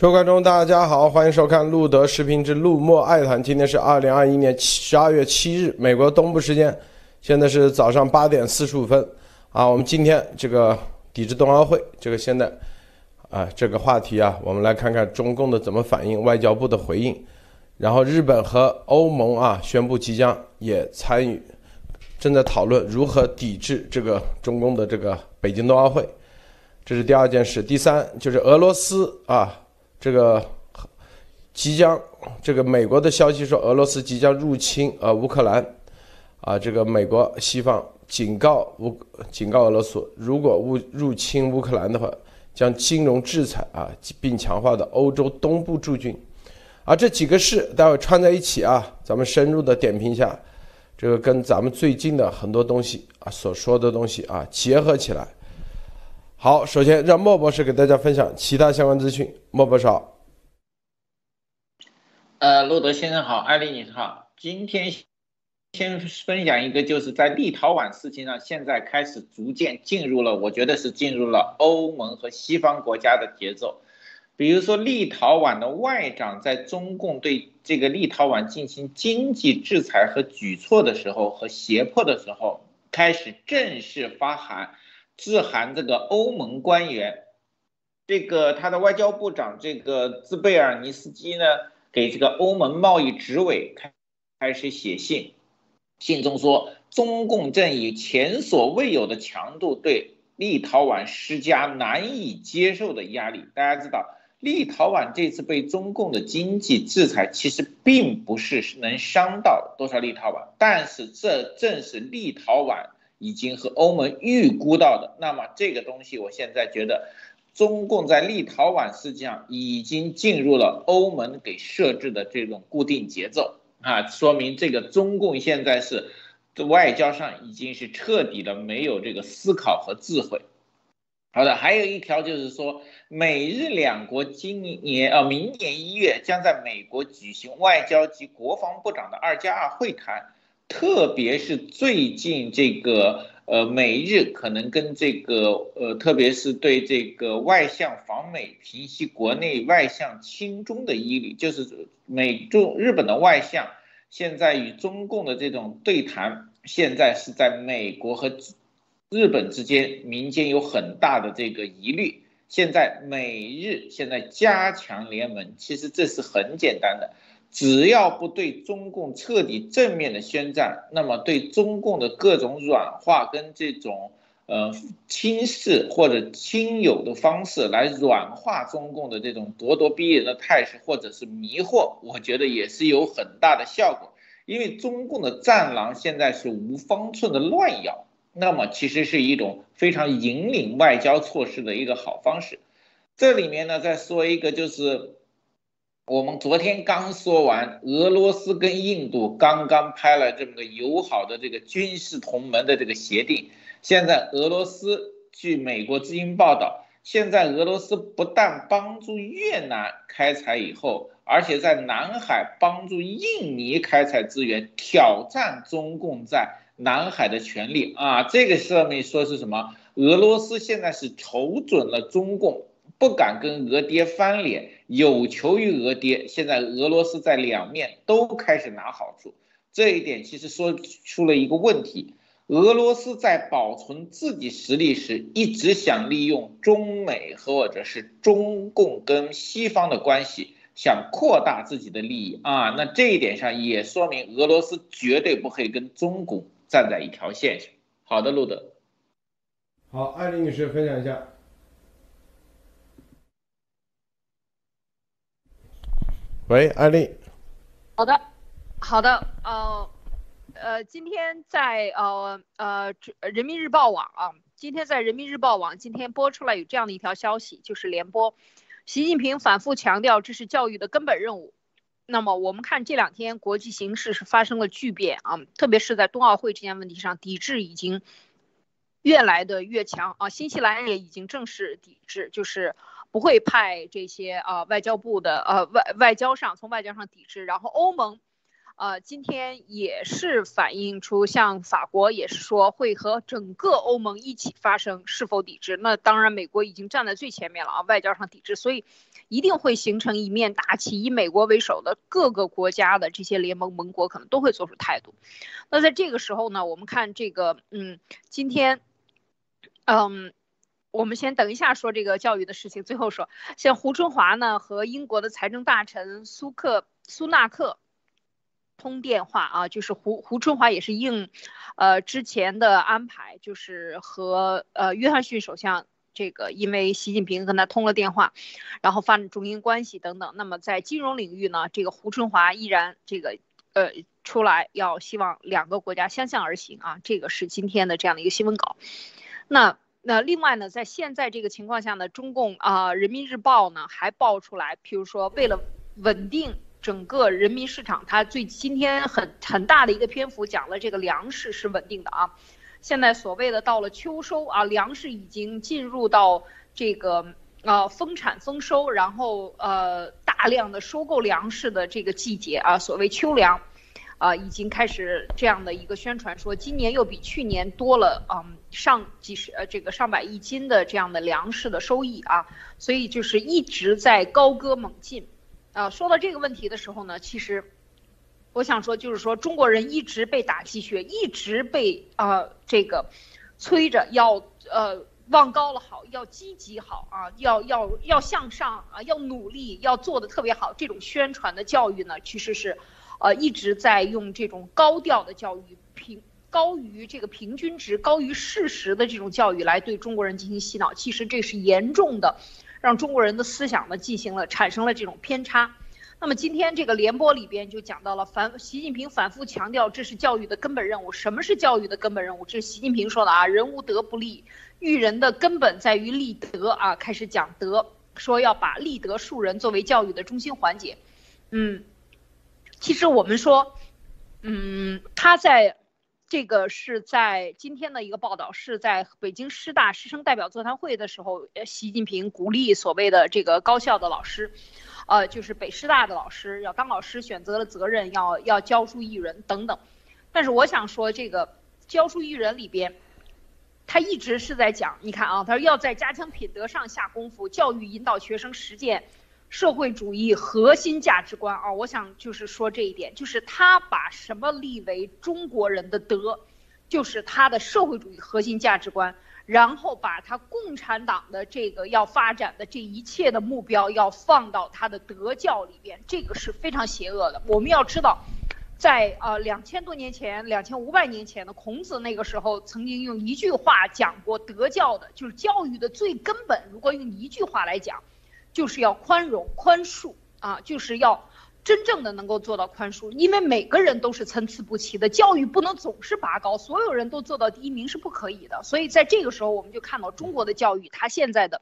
各位观众，大家好，欢迎收看路德视频之路莫爱谈。今天是二零二一年十二月七日，美国东部时间，现在是早上八点四十五分。啊，我们今天这个抵制冬奥会，这个现在啊这个话题啊，我们来看看中共的怎么反应，外交部的回应。然后日本和欧盟啊宣布即将也参与，正在讨论如何抵制这个中共的这个北京冬奥会。这是第二件事。第三就是俄罗斯啊。这个即将，这个美国的消息说俄罗斯即将入侵呃乌克兰，啊，这个美国西方警告乌警告俄罗斯，如果乌入侵乌克兰的话，将金融制裁啊，并强化的欧洲东部驻军，啊，这几个事待会串在一起啊，咱们深入的点评一下，这个跟咱们最近的很多东西啊所说的东西啊结合起来。好，首先让莫博士给大家分享其他相关资讯。莫博士好。呃，路德先生好，艾丽女士好。今天先分享一个，就是在立陶宛事情上，现在开始逐渐进入了，我觉得是进入了欧盟和西方国家的节奏。比如说，立陶宛的外长在中共对这个立陶宛进行经济制裁和举措的时候和胁迫的时候，开始正式发函。致函这个欧盟官员，这个他的外交部长这个兹贝尔尼斯基呢，给这个欧盟贸易执委开开始写信，信中说，中共正以前所未有的强度对立陶宛施加难以接受的压力。大家知道，立陶宛这次被中共的经济制裁，其实并不是能伤到多少立陶宛，但是这正是立陶宛。已经和欧盟预估到的，那么这个东西，我现在觉得，中共在立陶宛实际上已经进入了欧盟给设置的这种固定节奏啊，说明这个中共现在是外交上已经是彻底的没有这个思考和智慧。好的，还有一条就是说，美日两国今年呃明年一月将在美国举行外交及国防部长的二加二会谈。特别是最近这个呃美日可能跟这个呃特别是对这个外向访美平息国内外向亲中的疑虑，就是美中日本的外向现在与中共的这种对谈，现在是在美国和日本之间民间有很大的这个疑虑。现在美日现在加强联盟，其实这是很简单的。只要不对中共彻底正面的宣战，那么对中共的各种软化跟这种呃轻视或者亲友的方式来软化中共的这种咄咄逼人的态势，或者是迷惑，我觉得也是有很大的效果。因为中共的战狼现在是无方寸的乱咬，那么其实是一种非常引领外交措施的一个好方式。这里面呢，再说一个就是。我们昨天刚说完，俄罗斯跟印度刚刚拍了这么个友好的这个军事同盟的这个协定。现在俄罗斯据美国之音报道，现在俄罗斯不但帮助越南开采以后，而且在南海帮助印尼开采资源，挑战中共在南海的权利啊！这个上面说是什么？俄罗斯现在是瞅准了中共。不敢跟俄爹翻脸，有求于俄爹。现在俄罗斯在两面都开始拿好处，这一点其实说出了一个问题：俄罗斯在保存自己实力时，一直想利用中美或者是中共跟西方的关系，想扩大自己的利益啊。那这一点上也说明俄罗斯绝对不会跟中共站在一条线上。好的，路德。好，艾丽女士分享一下。喂，艾丽。好的，好的，呃，呃，今天在呃呃人民日报网啊，今天在人民日报网今天播出来有这样的一条消息，就是联播，习近平反复强调这是教育的根本任务。那么我们看这两天国际形势是发生了巨变啊，特别是在冬奥会这件问题上，抵制已经越来的越强啊，新西兰也已经正式抵制，就是。不会派这些啊外交部的呃外外交上从外交上抵制，然后欧盟，呃，今天也是反映出，像法国也是说会和整个欧盟一起发生是否抵制。那当然，美国已经站在最前面了啊，外交上抵制，所以一定会形成一面大旗，以美国为首的各个国家的这些联盟盟国可能都会做出态度。那在这个时候呢，我们看这个，嗯，今天，嗯，我们先等一下说这个教育的事情，最后说，像胡春华呢和英国的财政大臣苏克苏纳克。通电话啊，就是胡胡春华也是应，呃之前的安排，就是和呃约翰逊首相这个，因为习近平跟他通了电话，然后发展中英关系等等。那么在金融领域呢，这个胡春华依然这个呃出来要希望两个国家相向而行啊，这个是今天的这样的一个新闻稿。那那另外呢，在现在这个情况下呢，中共啊人民日报呢还爆出来，譬如说为了稳定。整个人民市场，它最今天很很大的一个篇幅讲了这个粮食是稳定的啊。现在所谓的到了秋收啊，粮食已经进入到这个呃丰产丰收，然后呃大量的收购粮食的这个季节啊，所谓秋粮，啊已经开始这样的一个宣传，说今年又比去年多了嗯上几十呃这个上百亿斤的这样的粮食的收益啊，所以就是一直在高歌猛进。啊，说到这个问题的时候呢，其实我想说，就是说中国人一直被打鸡血，一直被啊这个催着要呃往高了好，要积极好啊，要要要向上啊，要努力，要做的特别好。这种宣传的教育呢，其实是呃一直在用这种高调的教育，平高于这个平均值、高于事实的这种教育来对中国人进行洗脑。其实这是严重的。让中国人的思想呢进行了产生了这种偏差。那么今天这个联播里边就讲到了反习近平反复强调这是教育的根本任务。什么是教育的根本任务？这是习近平说的啊，人无德不立，育人的根本在于立德啊。开始讲德，说要把立德树人作为教育的中心环节。嗯，其实我们说，嗯，他在。这个是在今天的一个报道，是在北京师大师生代表座谈会的时候，习近平鼓励所谓的这个高校的老师，呃，就是北师大的老师要当老师，选择了责任，要要教书育人等等。但是我想说，这个教书育人里边，他一直是在讲，你看啊，他说要在加强品德上下功夫，教育引导学生实践。社会主义核心价值观啊，我想就是说这一点，就是他把什么立为中国人的德，就是他的社会主义核心价值观，然后把他共产党的这个要发展的这一切的目标要放到他的德教里边，这个是非常邪恶的。我们要知道，在呃两千多年前、两千五百年前的孔子那个时候，曾经用一句话讲过德教的，就是教育的最根本。如果用一句话来讲。就是要宽容、宽恕啊，就是要真正的能够做到宽恕，因为每个人都是参差不齐的，教育不能总是拔高，所有人都做到第一名是不可以的。所以在这个时候，我们就看到中国的教育，它现在的。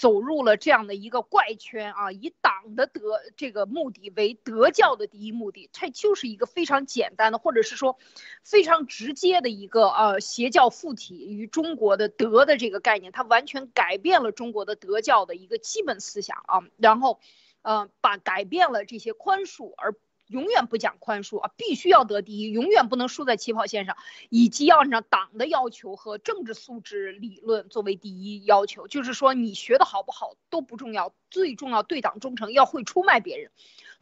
走入了这样的一个怪圈啊！以党的德这个目的为德教的第一目的，它就是一个非常简单的，或者是说非常直接的一个呃邪教附体于中国的德的这个概念，它完全改变了中国的德教的一个基本思想啊，然后，呃，把改变了这些宽恕而。永远不讲宽恕啊，必须要得第一，永远不能输在起跑线上，以及要按照党的要求和政治素质理论作为第一要求。就是说，你学的好不好都不重要，最重要对党忠诚，要会出卖别人。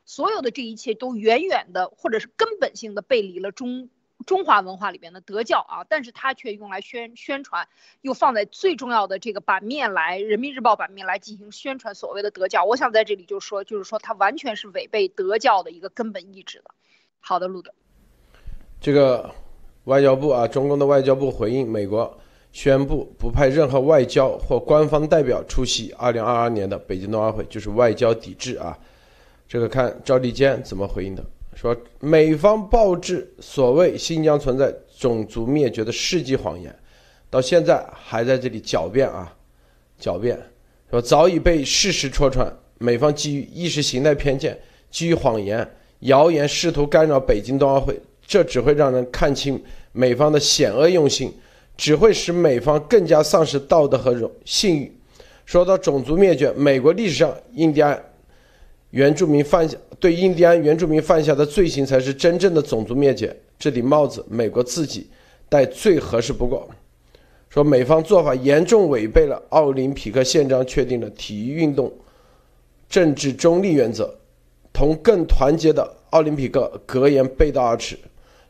所有的这一切都远远的，或者是根本性的背离了中。中华文化里边的德教啊，但是它却用来宣宣传，又放在最重要的这个版面来，《人民日报》版面来进行宣传所谓的德教。我想在这里就说，就是说它完全是违背德教的一个根本意志的。好的，路德。这个外交部啊，中共的外交部回应美国宣布不派任何外交或官方代表出席2022年的北京冬奥会，就是外交抵制啊。这个看赵立坚怎么回应的。说美方报制所谓新疆存在种族灭绝的世纪谎言，到现在还在这里狡辩啊，狡辩，说早已被事实戳穿，美方基于意识形态偏见，基于谎言、谣言，试图干扰北京冬奥会，这只会让人看清美方的险恶用心，只会使美方更加丧失道德和荣信誉。说到种族灭绝，美国历史上印第安。原住民犯下对印第安原住民犯下的罪行才是真正的种族灭绝，这顶帽子美国自己戴最合适不过。说美方做法严重违背了奥林匹克宪章确定的体育运动政治中立原则，同更团结的奥林匹克格言背道而驰，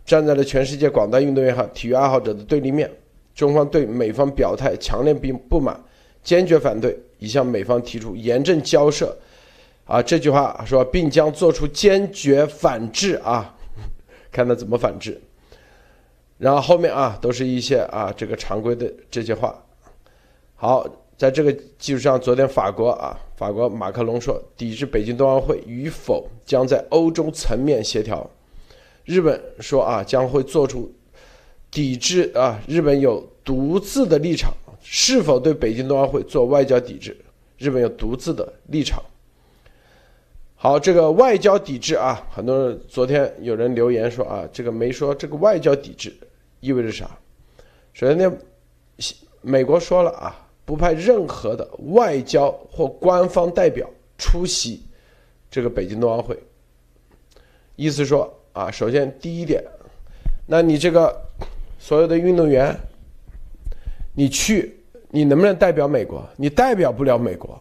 站在了全世界广大运动员和体育爱好者的对立面。中方对美方表态强烈并不满，坚决反对，已向美方提出严正交涉。啊，这句话说，并将做出坚决反制啊，看他怎么反制。然后后面啊，都是一些啊这个常规的这些话。好，在这个基础上，昨天法国啊，法国马克龙说，抵制北京冬奥会与否将在欧洲层面协调。日本说啊，将会做出。抵制啊！日本有独自的立场，是否对北京冬奥会做外交抵制？日本有独自的立场。好，这个外交抵制啊，很多人昨天有人留言说啊，这个没说这个外交抵制意味着啥？首先呢，美国说了啊，不派任何的外交或官方代表出席这个北京冬奥会。意思说啊，首先第一点，那你这个。所有的运动员，你去，你能不能代表美国？你代表不了美国，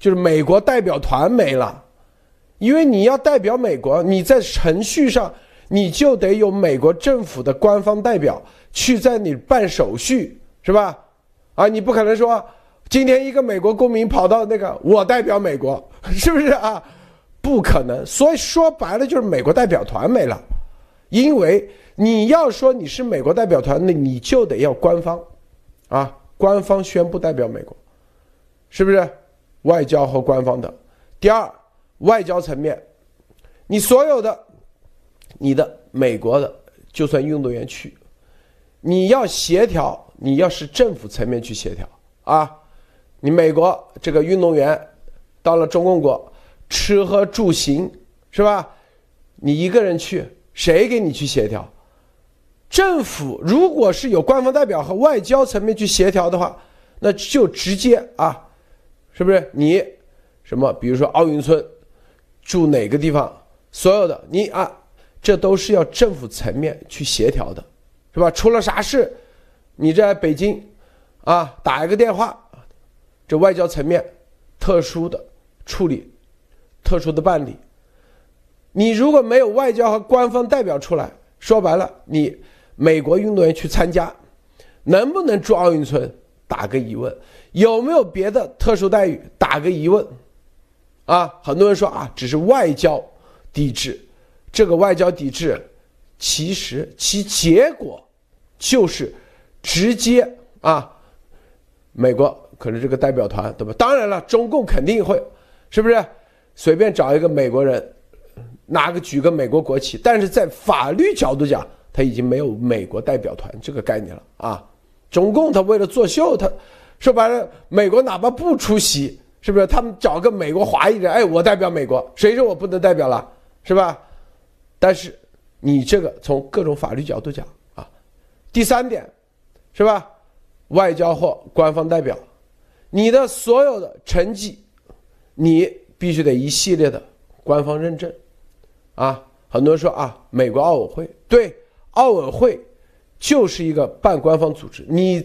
就是美国代表团没了，因为你要代表美国，你在程序上你就得有美国政府的官方代表去在你办手续，是吧？啊，你不可能说今天一个美国公民跑到那个我代表美国，是不是啊？不可能，所以说白了就是美国代表团没了，因为。你要说你是美国代表团，那你就得要官方，啊，官方宣布代表美国，是不是？外交和官方的。第二，外交层面，你所有的，你的美国的，就算运动员去，你要协调，你要是政府层面去协调啊，你美国这个运动员到了中共国，吃喝住行是吧？你一个人去，谁给你去协调？政府如果是有官方代表和外交层面去协调的话，那就直接啊，是不是你什么？比如说奥运村住哪个地方，所有的你啊，这都是要政府层面去协调的，是吧？出了啥事，你在北京啊打一个电话，这外交层面特殊的处理，特殊的办理。你如果没有外交和官方代表出来，说白了你。美国运动员去参加，能不能住奥运村？打个疑问。有没有别的特殊待遇？打个疑问。啊，很多人说啊，只是外交抵制。这个外交抵制，其实其结果就是直接啊，美国可能这个代表团对吧？当然了，中共肯定会，是不是？随便找一个美国人，拿个举个美国国旗，但是在法律角度讲。他已经没有美国代表团这个概念了啊！中共他为了作秀，他说白了，美国哪怕不出席，是不是？他们找个美国华裔人，哎，我代表美国，谁说我不能代表了，是吧？但是你这个从各种法律角度讲啊，第三点，是吧？外交或官方代表，你的所有的成绩，你必须得一系列的官方认证，啊，很多人说啊，美国奥委会对。奥委会就是一个半官方组织，你，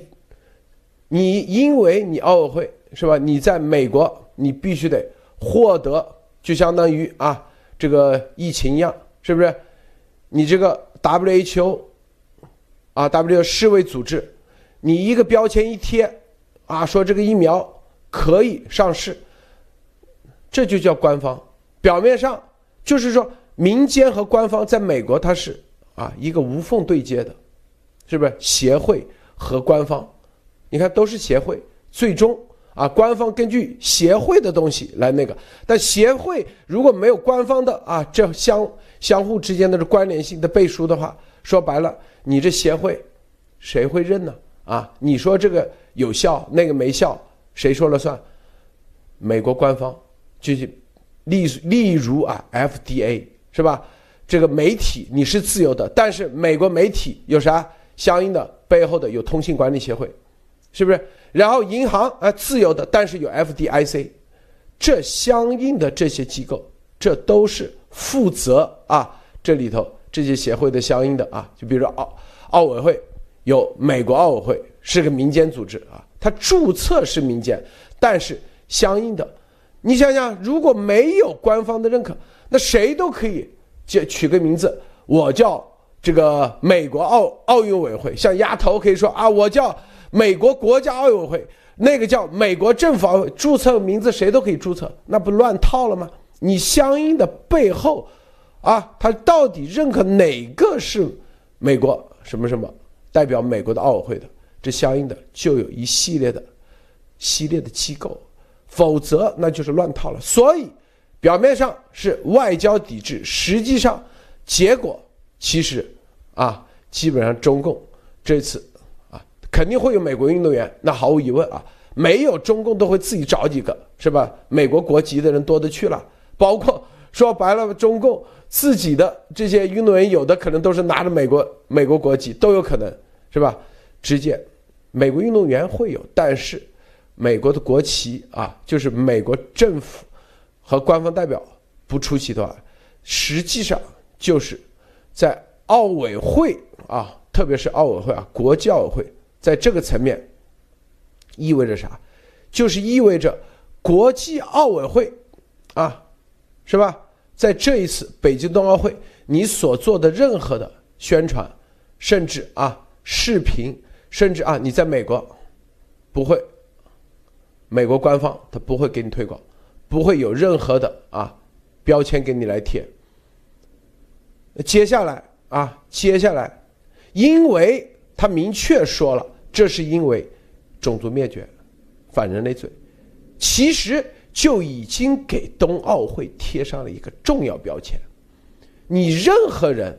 你因为你奥委会是吧？你在美国，你必须得获得，就相当于啊，这个疫情一样，是不是？你这个 WHO 啊，W 世卫组织，你一个标签一贴，啊，说这个疫苗可以上市，这就叫官方。表面上就是说，民间和官方在美国它是。啊，一个无缝对接的，是不是协会和官方？你看都是协会，最终啊，官方根据协会的东西来那个。但协会如果没有官方的啊，这相相互之间的关联性的背书的话，说白了，你这协会谁会认呢？啊，你说这个有效，那个没效，谁说了算？美国官方就是例例如啊，FDA 是吧？这个媒体你是自由的，但是美国媒体有啥相应的背后的有通信管理协会，是不是？然后银行啊自由的，但是有 FDIC，这相应的这些机构，这都是负责啊，这里头这些协会的相应的啊，就比如说奥奥委会有美国奥委会是个民间组织啊，它注册是民间，但是相应的，你想想，如果没有官方的认可，那谁都可以就取个名字，我叫这个美国奥奥运委会，像丫头可以说啊，我叫美国国家奥委会。那个叫美国政府奥委注册名字，谁都可以注册，那不乱套了吗？你相应的背后，啊，他到底认可哪个是美国什么什么代表美国的奥委会的？这相应的就有一系列的系列的机构，否则那就是乱套了。所以表面上是外交抵制，实际上结果其实啊，基本上中共这次。肯定会有美国运动员，那毫无疑问啊，没有中共都会自己找几个，是吧？美国国籍的人多的去了，包括说白了，中共自己的这些运动员，有的可能都是拿着美国美国国籍，都有可能，是吧？直接，美国运动员会有，但是美国的国旗啊，就是美国政府和官方代表不出席的话，实际上就是在奥委会啊，特别是奥委会啊，国际奥委会。在这个层面，意味着啥？就是意味着国际奥委会啊，是吧？在这一次北京冬奥会，你所做的任何的宣传，甚至啊视频，甚至啊你在美国不会，美国官方他不会给你推广，不会有任何的啊标签给你来贴。接下来啊，接下来，因为。他明确说了，这是因为种族灭绝、反人类罪，其实就已经给冬奥会贴上了一个重要标签。你任何人，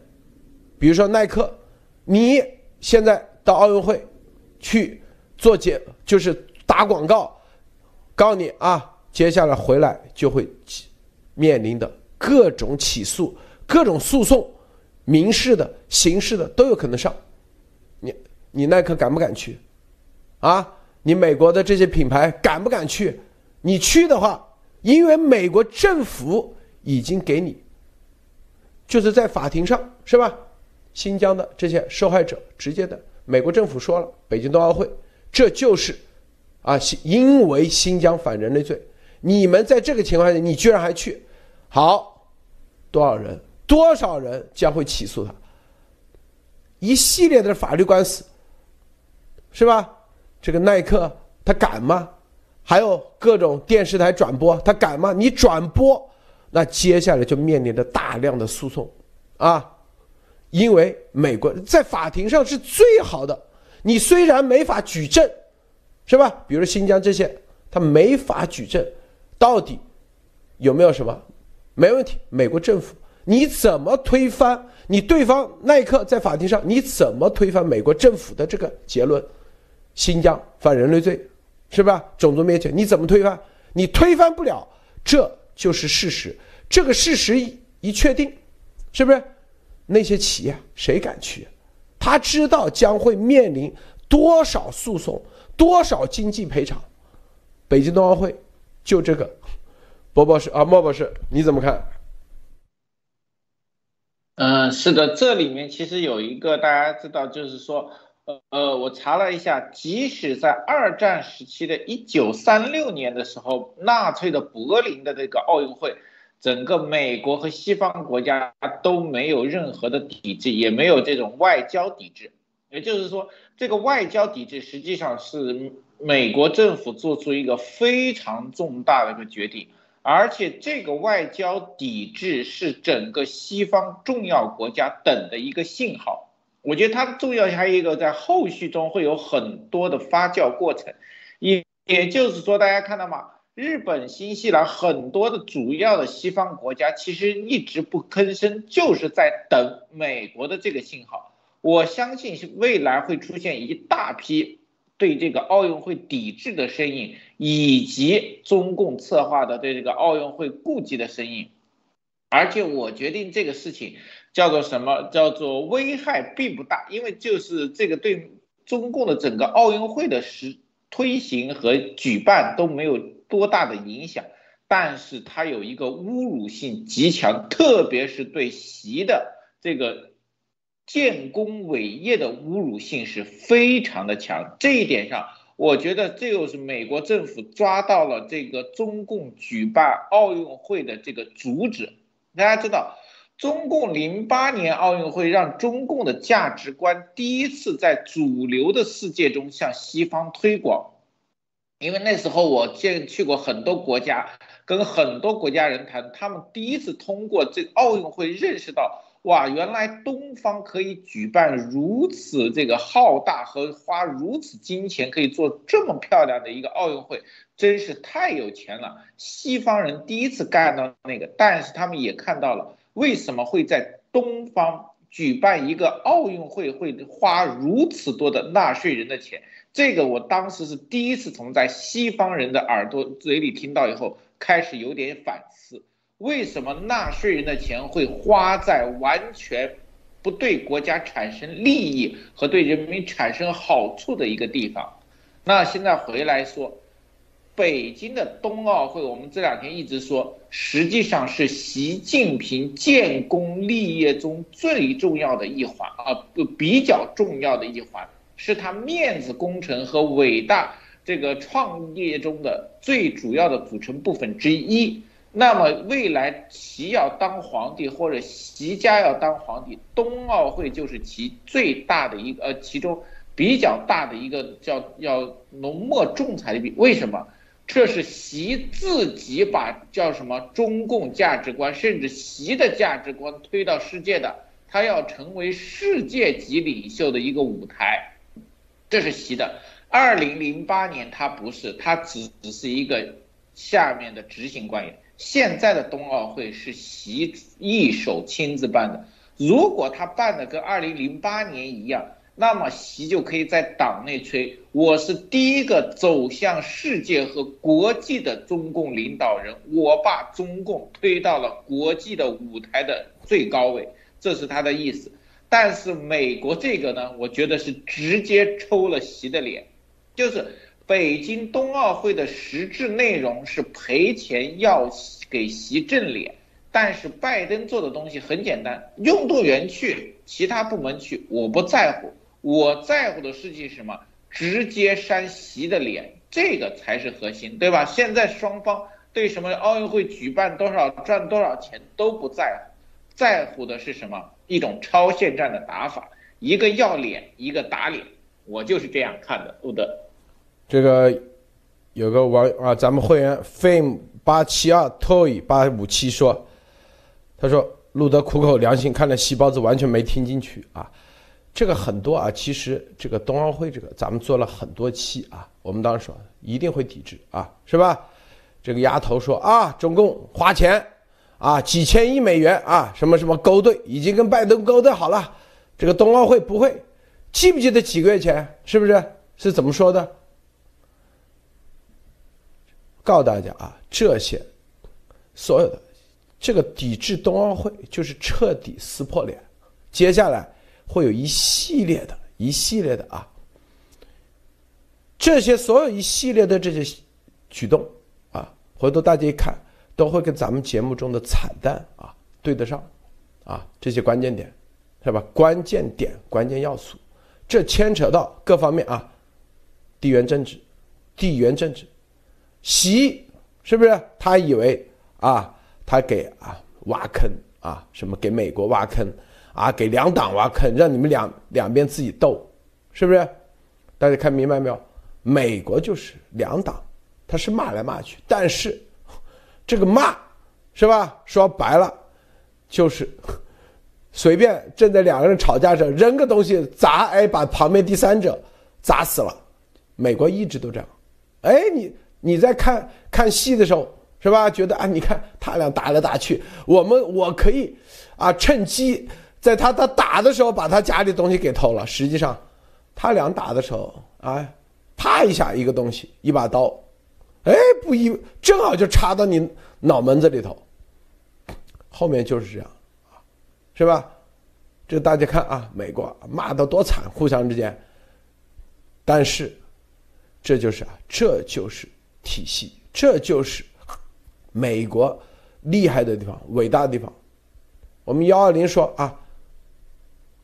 比如说耐克，你现在到奥运会去做节，就是打广告，告你啊，接下来回来就会面临的各种起诉、各种诉讼，民事的、刑事的都有可能上。你耐克敢不敢去？啊，你美国的这些品牌敢不敢去？你去的话，因为美国政府已经给你，就是在法庭上是吧？新疆的这些受害者直接的，美国政府说了，北京冬奥会这就是啊，因为新疆反人类罪，你们在这个情况下，你居然还去，好，多少人？多少人将会起诉他？一系列的法律官司。是吧？这个耐克他敢吗？还有各种电视台转播，他敢吗？你转播，那接下来就面临着大量的诉讼，啊，因为美国在法庭上是最好的。你虽然没法举证，是吧？比如新疆这些，他没法举证，到底有没有什么？没问题，美国政府你怎么推翻？你对方耐克在法庭上你怎么推翻美国政府的这个结论？新疆犯人类罪，是吧？种族灭绝，你怎么推翻？你推翻不了，这就是事实。这个事实一确定，是不是？那些企业谁敢去？他知道将会面临多少诉讼，多少经济赔偿。北京冬奥会就这个，博博士啊，莫博士，你怎么看？嗯，是的，这里面其实有一个大家知道，就是说。呃，我查了一下，即使在二战时期的1936年的时候，纳粹的柏林的这个奥运会，整个美国和西方国家都没有任何的抵制，也没有这种外交抵制。也就是说，这个外交抵制实际上是美国政府做出一个非常重大的一个决定，而且这个外交抵制是整个西方重要国家等的一个信号。我觉得它的重要还有一个，在后续中会有很多的发酵过程，也也就是说，大家看到吗？日本、新西兰很多的主要的西方国家其实一直不吭声，就是在等美国的这个信号。我相信是未来会出现一大批对这个奥运会抵制的声音，以及中共策划的对这个奥运会顾忌的声音，而且我决定这个事情。叫做什么？叫做危害并不大，因为就是这个对中共的整个奥运会的实推行和举办都没有多大的影响。但是它有一个侮辱性极强，特别是对习的这个建功伟业的侮辱性是非常的强。这一点上，我觉得这又是美国政府抓到了这个中共举办奥运会的这个主旨。大家知道，中共零八年奥运会让中共的价值观第一次在主流的世界中向西方推广。因为那时候我见去过很多国家，跟很多国家人谈，他们第一次通过这奥运会认识到，哇，原来东方可以举办如此这个浩大和花如此金钱可以做这么漂亮的一个奥运会，真是太有钱了。西方人第一次干到那个，但是他们也看到了为什么会在东方举办一个奥运会会花如此多的纳税人的钱。这个我当时是第一次从在西方人的耳朵嘴里听到以后，开始有点反思，为什么纳税人的钱会花在完全不对国家产生利益和对人民产生好处的一个地方？那现在回来说，北京的冬奥会，我们这两天一直说，实际上是习近平建功立业中最重要的一环啊，比较重要的一环。是他面子工程和伟大这个创业中的最主要的组成部分之一。那么未来习要当皇帝或者习家要当皇帝，冬奥会就是其最大的一个呃，其中比较大的一个叫要浓墨重彩的笔。为什么？这是习自己把叫什么中共价值观，甚至习的价值观推到世界的，他要成为世界级领袖的一个舞台。这是习的，二零零八年他不是，他只只是一个下面的执行官员。现在的冬奥会是习一手亲自办的，如果他办的跟二零零八年一样，那么习就可以在党内吹，我是第一个走向世界和国际的中共领导人，我把中共推到了国际的舞台的最高位，这是他的意思。但是美国这个呢，我觉得是直接抽了习的脸，就是北京冬奥会的实质内容是赔钱要给习挣脸，但是拜登做的东西很简单，运动员去，其他部门去，我不在乎，我在乎的事情是什么？直接扇习的脸，这个才是核心，对吧？现在双方对什么奥运会举办多少赚多少钱都不在乎，在乎的是什么？一种超限战的打法，一个要脸，一个打脸，我就是这样看的。路德，这个有个网啊，咱们会员 fame 八七二 toy 八五七说，他说路德苦口良心，看了细包子完全没听进去啊。这个很多啊，其实这个冬奥会这个咱们做了很多期啊，我们当时说一定会抵制啊，是吧？这个丫头说啊，中共花钱。啊，几千亿美元啊，什么什么勾兑，已经跟拜登勾兑好了。这个冬奥会不会，记不记得几个月前是不是是怎么说的？告诉大家啊，这些所有的这个抵制冬奥会就是彻底撕破脸。接下来会有一系列的一系列的啊，这些所有一系列的这些举动啊，回头大家一看。都会跟咱们节目中的惨淡啊对得上，啊这些关键点，是吧？关键点、关键要素，这牵扯到各方面啊，地缘政治，地缘政治，习是不是？他以为啊，他给啊挖坑啊，什么给美国挖坑啊，给两党挖坑，让你们两两边自己斗，是不是？大家看明白没有？美国就是两党，他是骂来骂去，但是。这个骂，是吧？说白了，就是随便正在两个人吵架时扔个东西砸，哎，把旁边第三者砸死了。美国一直都这样。哎，你你在看看戏的时候，是吧？觉得啊，你看他俩打来打去，我们我可以啊，趁机在他他打的时候把他家里东西给偷了。实际上，他俩打的时候，哎，啪一下一个东西，一把刀。哎，不一正好就插到你脑门子里头，后面就是这样，是吧？这大家看啊，美国骂的多惨，互相之间。但是，这就是啊，这就是体系，这就是美国厉害的地方、伟大的地方。我们幺二零说啊，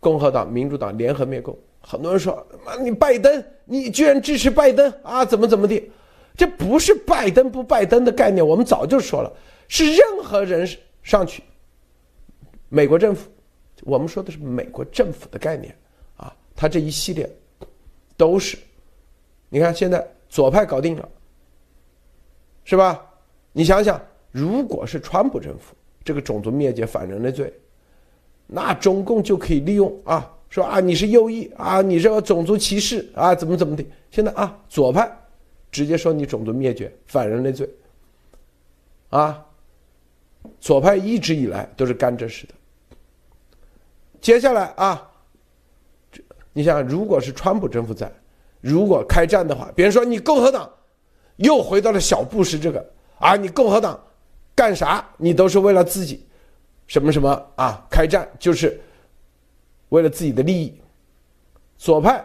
共和党、民主党联合灭共，很多人说妈你拜登，你居然支持拜登啊？怎么怎么地？这不是拜登不拜登的概念，我们早就说了，是任何人上去，美国政府，我们说的是美国政府的概念啊，他这一系列都是，你看现在左派搞定了，是吧？你想想，如果是川普政府这个种族灭绝反人类罪，那中共就可以利用啊，说啊你是右翼啊，你这个种族歧视啊，怎么怎么的？现在啊，左派。直接说你种族灭绝、反人类罪，啊，左派一直以来都是干这事的。接下来啊，你想，如果是川普政府在，如果开战的话，别人说你共和党又回到了小布什这个啊，你共和党干啥你都是为了自己什么什么啊，开战就是为了自己的利益。左派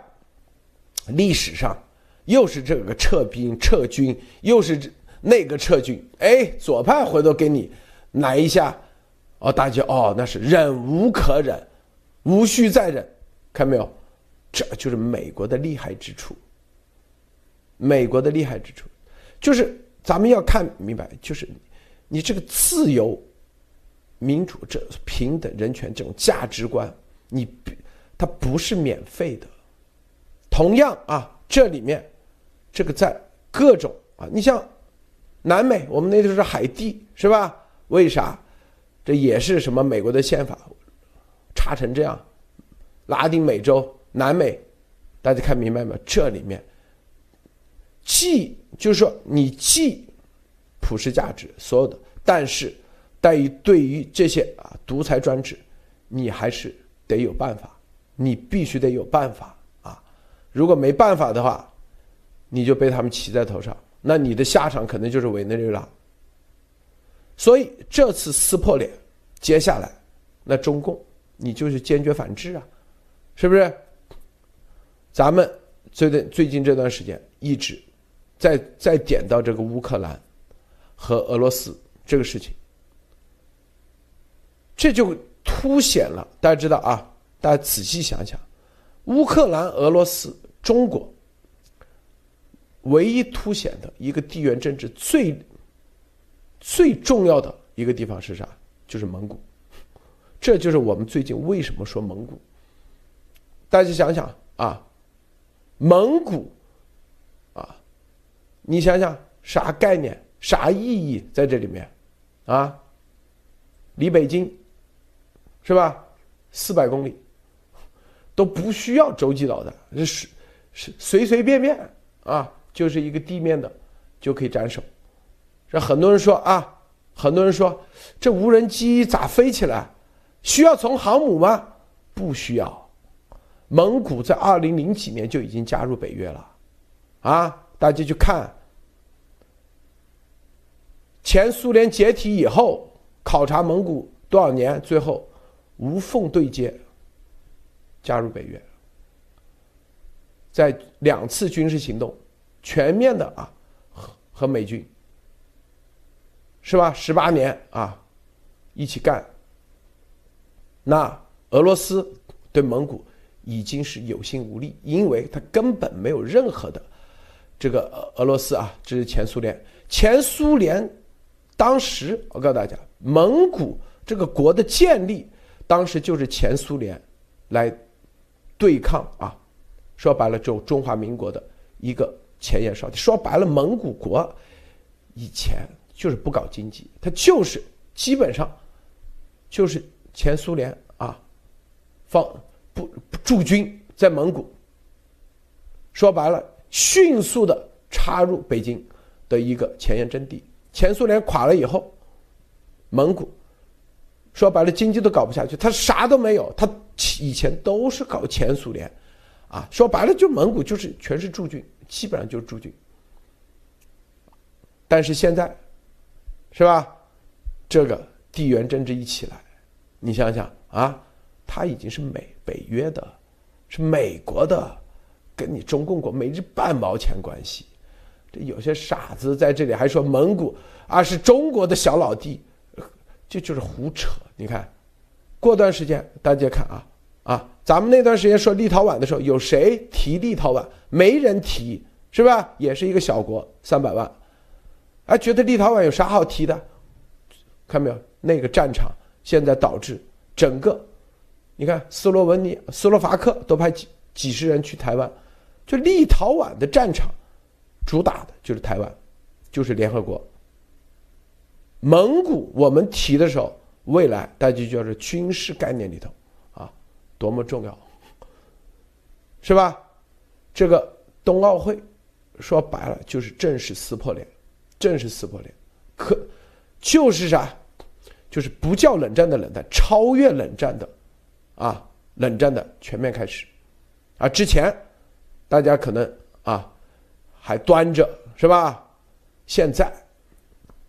历史上。又是这个撤兵撤军，又是那个撤军，哎，左派回头给你来一下，哦，大家哦，那是忍无可忍，无需再忍，看没有？这就是美国的厉害之处。美国的厉害之处，就是咱们要看明白，就是你这个自由、民主、这平等、人权这种价值观，你它不是免费的。同样啊，这里面。这个在各种啊，你像南美，我们那时候是海地，是吧？为啥？这也是什么美国的宪法差成这样？拉丁美洲、南美，大家看明白没有？这里面既就是说你既普世价值所有的，但是但于对于这些啊独裁专制，你还是得有办法，你必须得有办法啊！如果没办法的话，你就被他们骑在头上，那你的下场可能就是委内瑞拉。所以这次撕破脸，接下来那中共你就是坚决反制啊，是不是？咱们最近最近这段时间一直在在点到这个乌克兰和俄罗斯这个事情，这就凸显了大家知道啊，大家仔细想想，乌克兰、俄罗斯、中国。唯一凸显的一个地缘政治最最重要的一个地方是啥？就是蒙古。这就是我们最近为什么说蒙古。大家想想啊，蒙古啊，你想想啥概念、啥意义在这里面啊？离北京是吧？四百公里都不需要洲际导弹，是是随随便便啊。就是一个地面的，就可以斩首。这很多人说啊，很多人说这无人机咋飞起来？需要从航母吗？不需要。蒙古在二零零几年就已经加入北约了，啊，大家去看前苏联解体以后，考察蒙古多少年，最后无缝对接，加入北约，在两次军事行动。全面的啊，和和美军是吧？十八年啊，一起干。那俄罗斯对蒙古已经是有心无力，因为他根本没有任何的这个俄罗斯啊，这是前苏联。前苏联当时，我告诉大家，蒙古这个国的建立，当时就是前苏联来对抗啊，说白了，就中华民国的一个。前沿哨地，说白了，蒙古国以前就是不搞经济，它就是基本上就是前苏联啊，放不驻军在蒙古，说白了，迅速的插入北京的一个前沿阵地。前苏联垮了以后，蒙古说白了，经济都搞不下去，他啥都没有，他以前都是搞前苏联，啊，说白了，就蒙古就是全是驻军。基本上就是驻军，但是现在，是吧？这个地缘政治一起来，你想想啊，他已经是美北约的，是美国的，跟你中共国没这半毛钱关系。这有些傻子在这里还说蒙古啊是中国的小老弟，这就是胡扯。你看，过段时间大家看啊啊，咱们那段时间说立陶宛的时候，有谁提立陶宛？没人提，是吧？也是一个小国，三百万，哎，觉得立陶宛有啥好提的？看没有？那个战场现在导致整个，你看斯洛文尼、斯洛伐克都派几几十人去台湾，就立陶宛的战场主打的就是台湾，就是联合国。蒙古我们提的时候，未来大家就叫做军事概念里头啊，多么重要，是吧？这个冬奥会说白了就是正式撕破脸，正式撕破脸，可就是啥？就是不叫冷战的冷战，超越冷战的，啊，冷战的全面开始，啊，之前大家可能啊还端着是吧？现在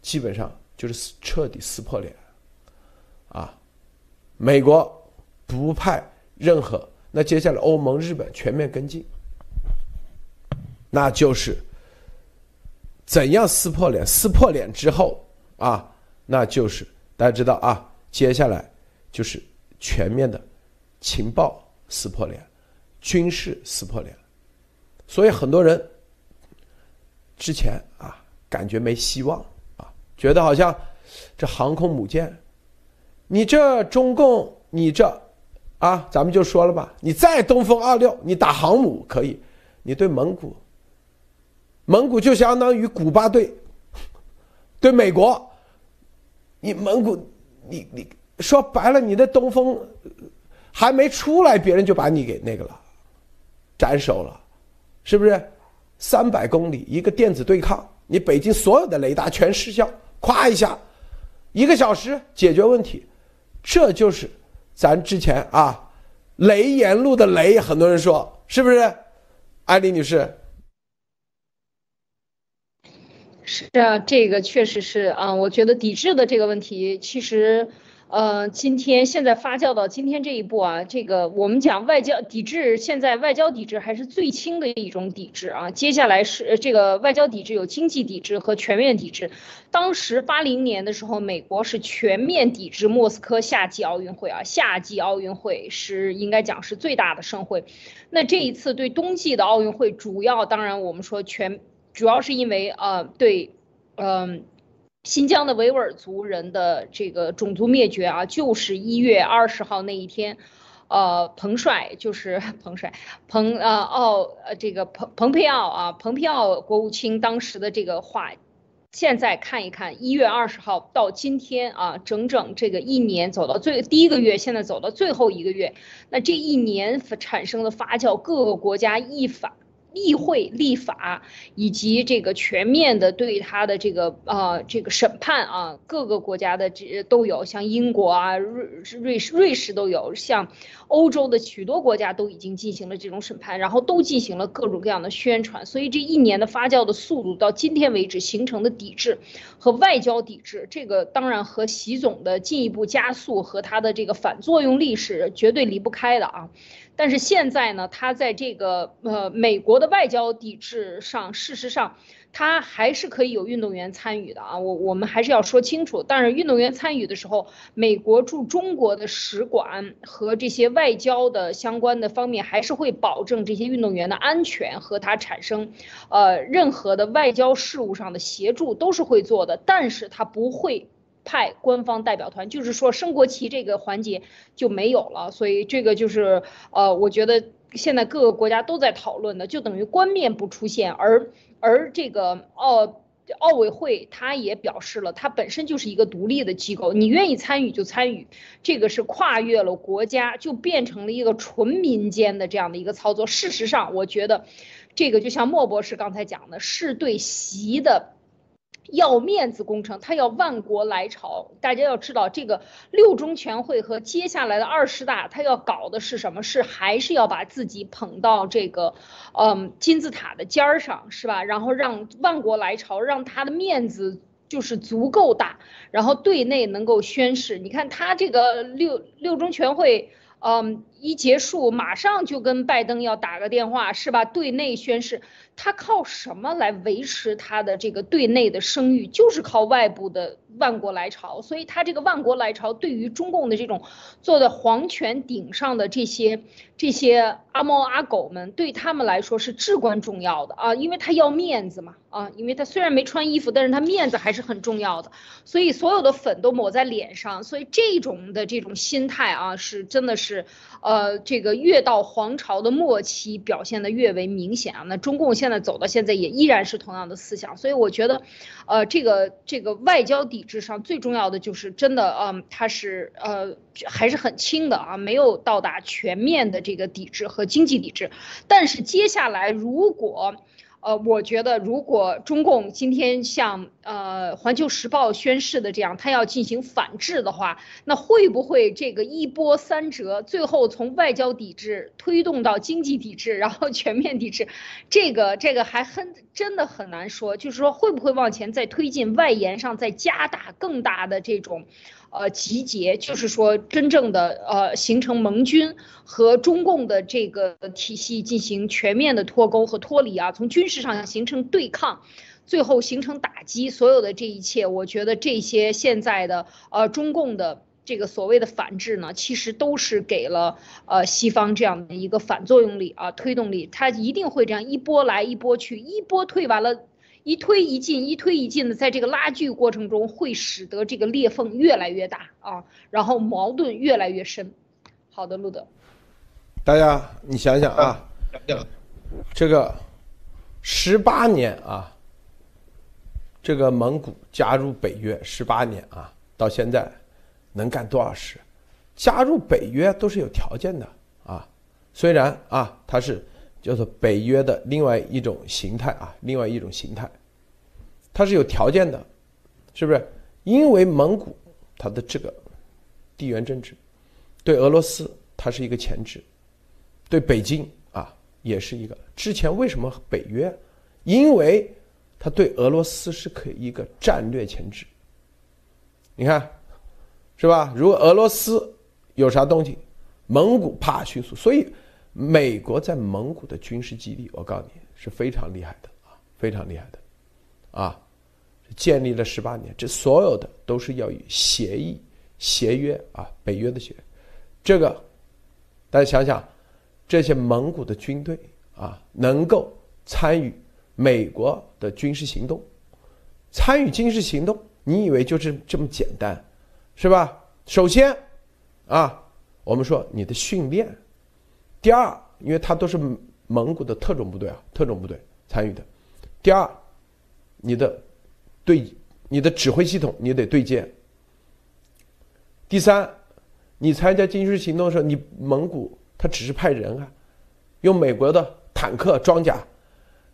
基本上就是彻底撕破脸，啊，美国不派任何，那接下来欧盟、日本全面跟进，那就是怎样撕破脸？撕破脸之后啊，那就是。大家知道啊，接下来就是全面的情报撕破脸，军事撕破脸，所以很多人之前啊感觉没希望，觉得好像这航空母舰，你这中共你这啊，咱们就说了吧，你再东风二六，你打航母可以，你对蒙古，蒙古就相当于古巴对对美国。你蒙古，你你说白了，你的东风还没出来，别人就把你给那个了，斩首了，是不是？三百公里一个电子对抗，你北京所有的雷达全失效，咵一下，一个小时解决问题，这就是咱之前啊，雷言路的雷，很多人说是不是？艾丽女士。是啊，这个确实是啊，我觉得抵制的这个问题，其实，呃，今天现在发酵到今天这一步啊，这个我们讲外交抵制，现在外交抵制还是最轻的一种抵制啊。接下来是这个外交抵制有经济抵制和全面抵制。当时八零年的时候，美国是全面抵制莫斯科夏季奥运会啊，夏季奥运会是应该讲是最大的盛会。那这一次对冬季的奥运会，主要当然我们说全。主要是因为呃对，嗯，新疆的维吾尔族人的这个种族灭绝啊，就是一月二十号那一天，呃，彭帅就是 彭帅，彭呃奥呃这个彭彭佩奥啊，彭佩奥国务卿当时的这个话，现在看一看一月二十号到今天啊，整整这个一年走到最第一个月，现在走到最后一个月，那这一年产生的发酵，各个国家一反。议会立法以及这个全面的对他的这个啊这个审判啊，各个国家的这都有，像英国啊、瑞瑞士、瑞士都有，像欧洲的许多国家都已经进行了这种审判，然后都进行了各种各样的宣传，所以这一年的发酵的速度到今天为止形成的抵制和外交抵制，这个当然和习总的进一步加速和他的这个反作用力是绝对离不开的啊。但是现在呢，他在这个呃美国的外交抵制上，事实上他还是可以有运动员参与的啊。我我们还是要说清楚。但是运动员参与的时候，美国驻中国的使馆和这些外交的相关的方面，还是会保证这些运动员的安全和他产生，呃任何的外交事务上的协助都是会做的。但是他不会。派官方代表团，就是说升国旗这个环节就没有了，所以这个就是呃，我觉得现在各个国家都在讨论的，就等于官面不出现，而而这个奥奥委会他也表示了，它本身就是一个独立的机构，你愿意参与就参与，这个是跨越了国家，就变成了一个纯民间的这样的一个操作。事实上，我觉得这个就像莫博士刚才讲的，是对习的。要面子工程，他要万国来朝。大家要知道，这个六中全会和接下来的二十大，他要搞的是什么？是还是要把自己捧到这个，嗯，金字塔的尖儿上，是吧？然后让万国来朝，让他的面子就是足够大，然后对内能够宣誓。你看他这个六六中全会，嗯，一结束，马上就跟拜登要打个电话，是吧？对内宣誓，他靠什么来维持他的这个对内的声誉？就是靠外部的万国来朝。所以，他这个万国来朝对于中共的这种坐在皇权顶上的这些这些阿猫阿狗们，对他们来说是至关重要的啊，因为他要面子嘛啊，因为他虽然没穿衣服，但是他面子还是很重要的。所以，所有的粉都抹在脸上。所以，这种的这种心态啊，是真的是。呃，呃这个越到皇朝的末期，表现的越为明显啊。那中共现在走到现在，也依然是同样的思想。所以我觉得，呃，这个这个外交抵制上最重要的就是真的，嗯，它是呃还是很轻的啊，没有到达全面的这个抵制和经济抵制。但是接下来如果。呃，我觉得如果中共今天像呃《环球时报》宣誓的这样，他要进行反制的话，那会不会这个一波三折，最后从外交抵制推动到经济抵制，然后全面抵制？这个这个还很真的很难说，就是说会不会往前再推进，外延上再加大更大的这种。呃，集结就是说，真正的呃，形成盟军和中共的这个体系进行全面的脱钩和脱离啊，从军事上形成对抗，最后形成打击，所有的这一切，我觉得这些现在的呃中共的这个所谓的反制呢，其实都是给了呃西方这样的一个反作用力啊，推动力，它一定会这样一波来一波去，一波退完了。一推一进，一推一进的，在这个拉锯过程中，会使得这个裂缝越来越大啊，然后矛盾越来越深。好的，路德，大家你想想啊，这个十八年啊，这个蒙古加入北约十八年啊，到现在能干多少事？加入北约都是有条件的啊，虽然啊，它是。叫做北约的另外一种形态啊，另外一种形态，它是有条件的，是不是？因为蒙古它的这个地缘政治，对俄罗斯它是一个前置，对北京啊也是一个。之前为什么北约？因为它对俄罗斯是可以一个战略前置。你看，是吧？如果俄罗斯有啥东西，蒙古啪迅速，所以。美国在蒙古的军事基地，我告诉你是非常厉害的啊，非常厉害的，啊，建立了十八年，这所有的都是要以协议、协约啊，北约的协，这个大家想想，这些蒙古的军队啊，能够参与美国的军事行动，参与军事行动，你以为就是这么简单，是吧？首先，啊，我们说你的训练。第二，因为它都是蒙古的特种部队啊，特种部队参与的。第二，你的对你的指挥系统你得对接。第三，你参加军事行动的时候，你蒙古他只是派人啊，用美国的坦克装甲，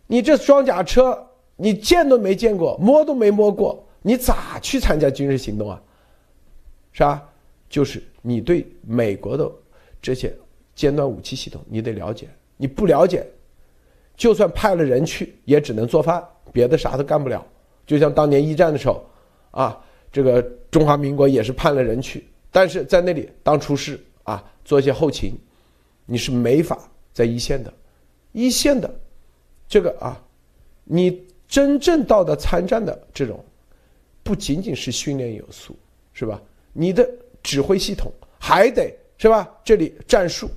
你这装甲车你见都没见过，摸都没摸过，你咋去参加军事行动啊？是吧？就是你对美国的这些。尖端武器系统你得了解，你不了解，就算派了人去，也只能做饭，别的啥都干不了。就像当年一战的时候，啊，这个中华民国也是派了人去，但是在那里当厨师啊，做一些后勤，你是没法在一线的。一线的，这个啊，你真正到的参战的这种，不仅仅是训练有素，是吧？你的指挥系统还得是吧？这里战术。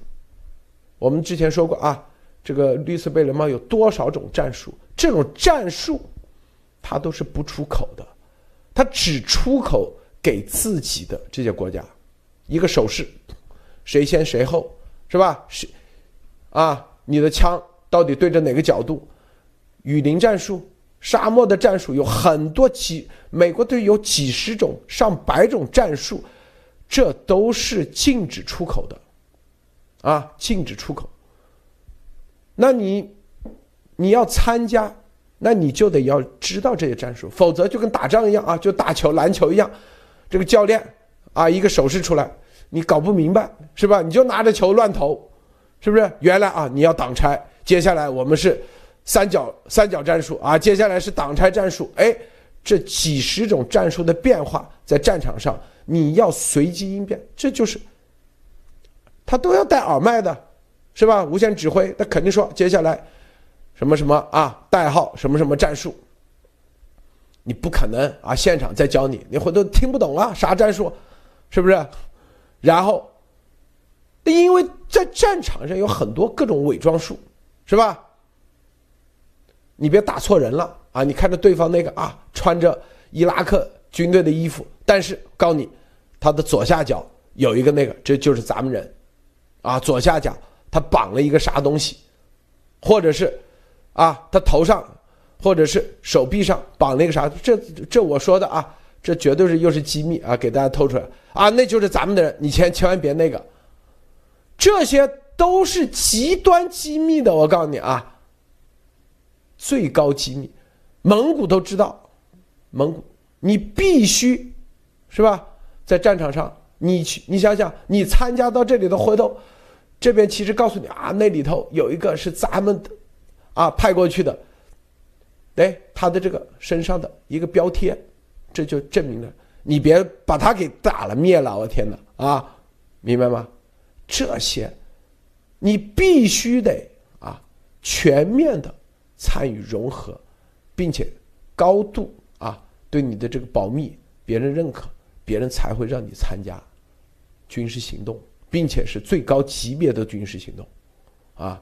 我们之前说过啊，这个绿色贝雷帽有多少种战术？这种战术，它都是不出口的，它只出口给自己的这些国家。一个手势，谁先谁后，是吧？是啊，你的枪到底对着哪个角度？雨林战术、沙漠的战术有很多几，美国队有几十种、上百种战术，这都是禁止出口的。啊，禁止出口。那你你要参加，那你就得要知道这些战术，否则就跟打仗一样啊，就打球、篮球一样，这个教练啊，一个手势出来，你搞不明白是吧？你就拿着球乱投，是不是？原来啊，你要挡拆，接下来我们是三角三角战术啊，接下来是挡拆战术，哎，这几十种战术的变化在战场上，你要随机应变，这就是。他都要戴耳麦的，是吧？无线指挥，他肯定说接下来什么什么啊，代号什么什么战术，你不可能啊，现场再教你，你回头听不懂啊，啥战术，是不是？然后，因为在战场上有很多各种伪装术，是吧？你别打错人了啊！你看着对方那个啊，穿着伊拉克军队的衣服，但是告诉你，他的左下角有一个那个，这就是咱们人，啊，左下角他绑了一个啥东西，或者是，啊，他头上，或者是手臂上绑了一个啥？这这我说的啊，这绝对是又是机密啊，给大家透出来啊，那就是咱们的人，你千千万别那个，这些都是极端机密的，我告诉你啊。最高机密，蒙古都知道。蒙古，你必须，是吧？在战场上，你去，你想想，你参加到这里头，回头这边其实告诉你啊，那里头有一个是咱们的，啊，派过去的，哎，他的这个身上的一个标贴，这就证明了，你别把他给打了灭了，我天哪啊，明白吗？这些，你必须得啊，全面的。参与融合，并且高度啊，对你的这个保密，别人认可，别人才会让你参加军事行动，并且是最高级别的军事行动，啊，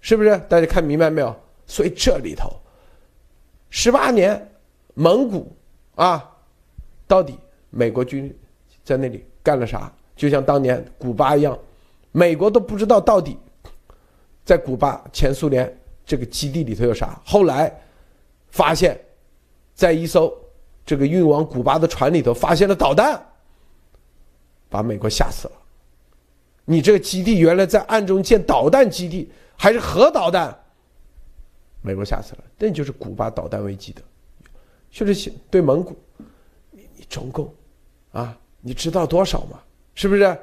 是不是？大家看明白没有？所以这里头，十八年蒙古啊，到底美国军在那里干了啥？就像当年古巴一样，美国都不知道到底。在古巴前苏联这个基地里头有啥？后来发现，在一艘这个运往古巴的船里头发现了导弹，把美国吓死了。你这个基地原来在暗中建导弹基地，还是核导弹？美国吓死了。那就是古巴导弹危机的，就是对蒙古，你你中共啊，你知道多少吗？是不是？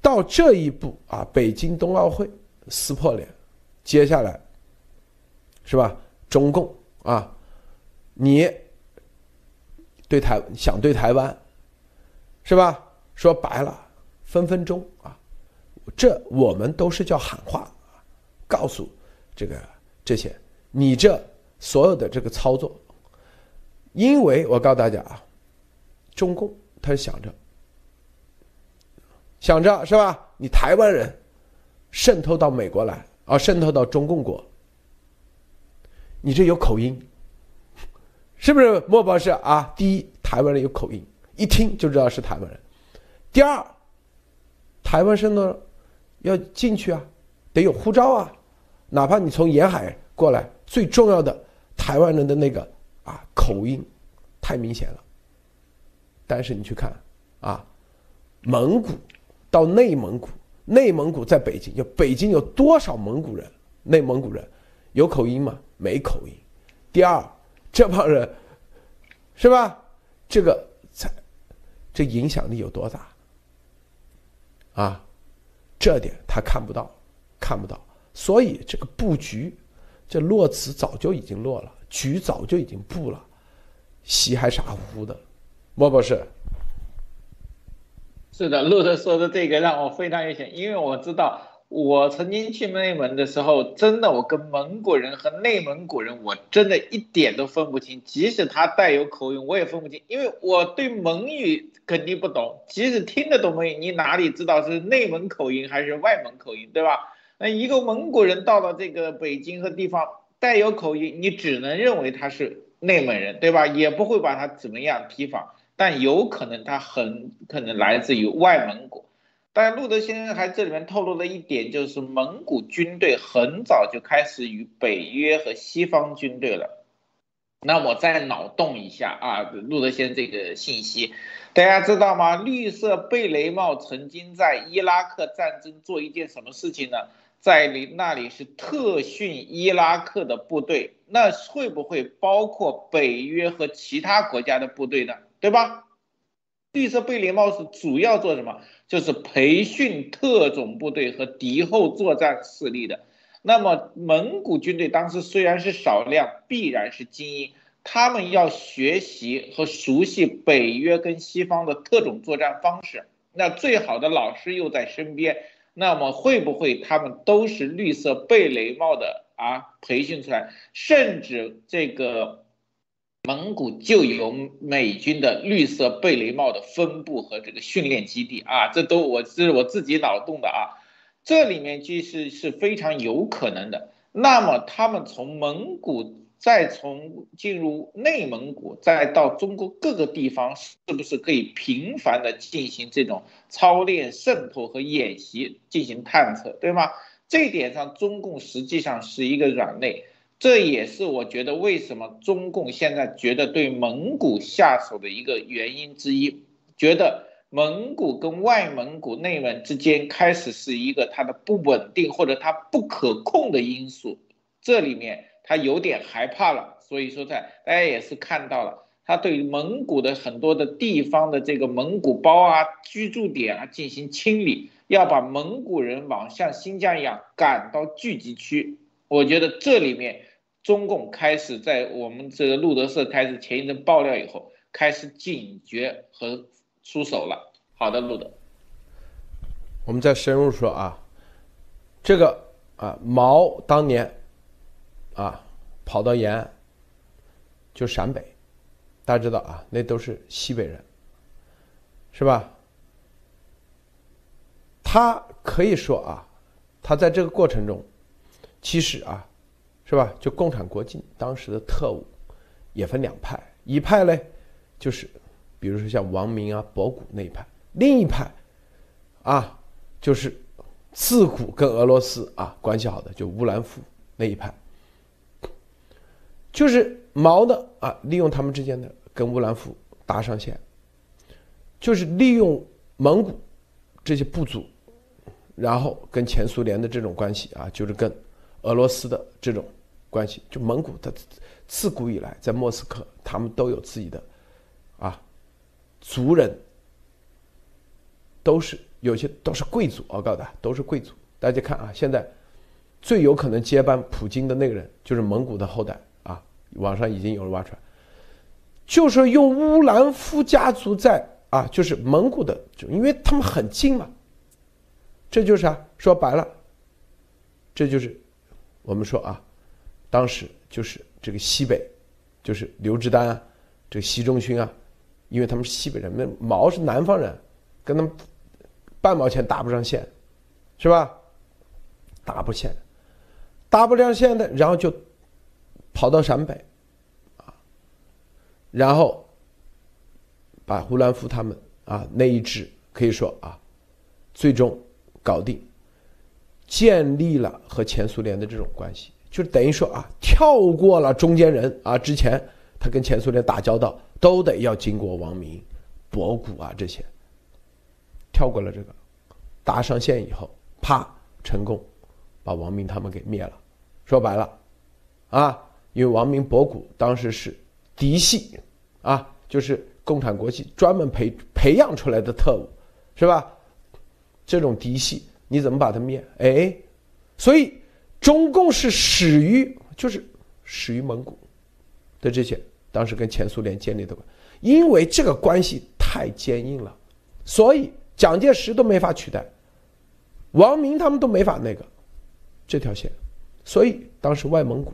到这一步啊，北京冬奥会撕破脸，接下来是吧？中共啊，你对台想对台湾是吧？说白了，分分钟啊，这我们都是叫喊话，告诉这个这些，你这所有的这个操作，因为我告诉大家啊，中共他想着。想着是吧？你台湾人渗透到美国来啊，渗透到中共国，你这有口音，是不是莫博士啊？第一，台湾人有口音，一听就知道是台湾人；第二，台湾生呢要进去啊，得有护照啊，哪怕你从沿海过来，最重要的台湾人的那个啊口音太明显了。但是你去看啊，蒙古。到内蒙古，内蒙古在北京，就北京有多少蒙古人？内蒙古人有口音吗？没口音。第二，这帮人是吧？这个才这影响力有多大啊？这点他看不到，看不到。所以这个布局，这落子早就已经落了，局早就已经布了，戏还傻乎乎的。莫博士。是的，路德说的这个让我非常有想，因为我知道我曾经去内蒙的时候，真的我跟蒙古人和内蒙古人，我真的一点都分不清，即使他带有口音，我也分不清，因为我对蒙语肯定不懂，即使听得懂蒙语，你哪里知道是内蒙口音还是外蒙口音，对吧？那一个蒙古人到了这个北京和地方带有口音，你只能认为他是内蒙人，对吧？也不会把他怎么样提防。但有可能他很可能来自于外蒙古，但路德先生还这里面透露了一点，就是蒙古军队很早就开始与北约和西方军队了。那我再脑洞一下啊，路德先生这个信息，大家知道吗？绿色贝雷帽曾经在伊拉克战争做一件什么事情呢？在里那里是特训伊拉克的部队，那会不会包括北约和其他国家的部队呢？对吧？绿色贝雷帽是主要做什么？就是培训特种部队和敌后作战势力的。那么蒙古军队当时虽然是少量，必然是精英。他们要学习和熟悉北约跟西方的特种作战方式，那最好的老师又在身边，那么会不会他们都是绿色贝雷帽的啊培训出来，甚至这个蒙古就有美军的绿色贝雷帽的分布和这个训练基地啊，这都我这是我自己脑洞的啊，这里面其实是非常有可能的。那么他们从蒙古。再从进入内蒙古，再到中国各个地方，是不是可以频繁的进行这种操练、渗透和演习，进行探测，对吗？这一点上，中共实际上是一个软肋，这也是我觉得为什么中共现在觉得对蒙古下手的一个原因之一，觉得蒙古跟外蒙古、内蒙之间开始是一个它的不稳定或者它不可控的因素，这里面。他有点害怕了，所以说在大家也是看到了，他对蒙古的很多的地方的这个蒙古包啊、居住点啊进行清理，要把蒙古人往像新疆一样赶到聚集区。我觉得这里面中共开始在我们这个路德社开始前一阵爆料以后，开始警觉和出手了。好的，路德，我们再深入说啊，这个啊毛当年。啊，跑到延安，就陕北，大家知道啊，那都是西北人，是吧？他可以说啊，他在这个过程中，其实啊，是吧？就共产国际当时的特务也分两派，一派嘞就是比如说像王明啊、博古那一派，另一派啊就是自古跟俄罗斯啊关系好的，就乌兰夫那一派。就是毛的啊，利用他们之间的跟乌兰夫搭上线，就是利用蒙古这些部族，然后跟前苏联的这种关系啊，就是跟俄罗斯的这种关系。就蒙古，它自古以来在莫斯科，他们都有自己的啊族人，都是有些都是贵族，我告诉大家都是贵族。大家看啊，现在最有可能接班普京的那个人，就是蒙古的后代啊。网上已经有人挖出来，就是用乌兰夫家族在啊，就是蒙古的，就因为他们很近嘛。这就是啊，说白了，这就是我们说啊，当时就是这个西北，就是刘志丹啊，这个习仲勋啊，因为他们是西北人，那毛是南方人，跟他们半毛钱搭不上线，是吧？搭不线，搭不上线的，然后就跑到陕北。啊然后把胡兰夫他们啊那一支可以说啊，最终搞定，建立了和前苏联的这种关系，就等于说啊，跳过了中间人啊，之前他跟前苏联打交道都得要经过王明、博古啊这些，跳过了这个，搭上线以后，啪，成功把王明他们给灭了。说白了，啊，因为王明、博古当时是。嫡系，啊，就是共产国际专门培培养出来的特务，是吧？这种嫡系你怎么把它灭？哎，所以中共是始于就是始于蒙古的这些，当时跟前苏联建立的，因为这个关系太坚硬了，所以蒋介石都没法取代，王明他们都没法那个这条线，所以当时外蒙古，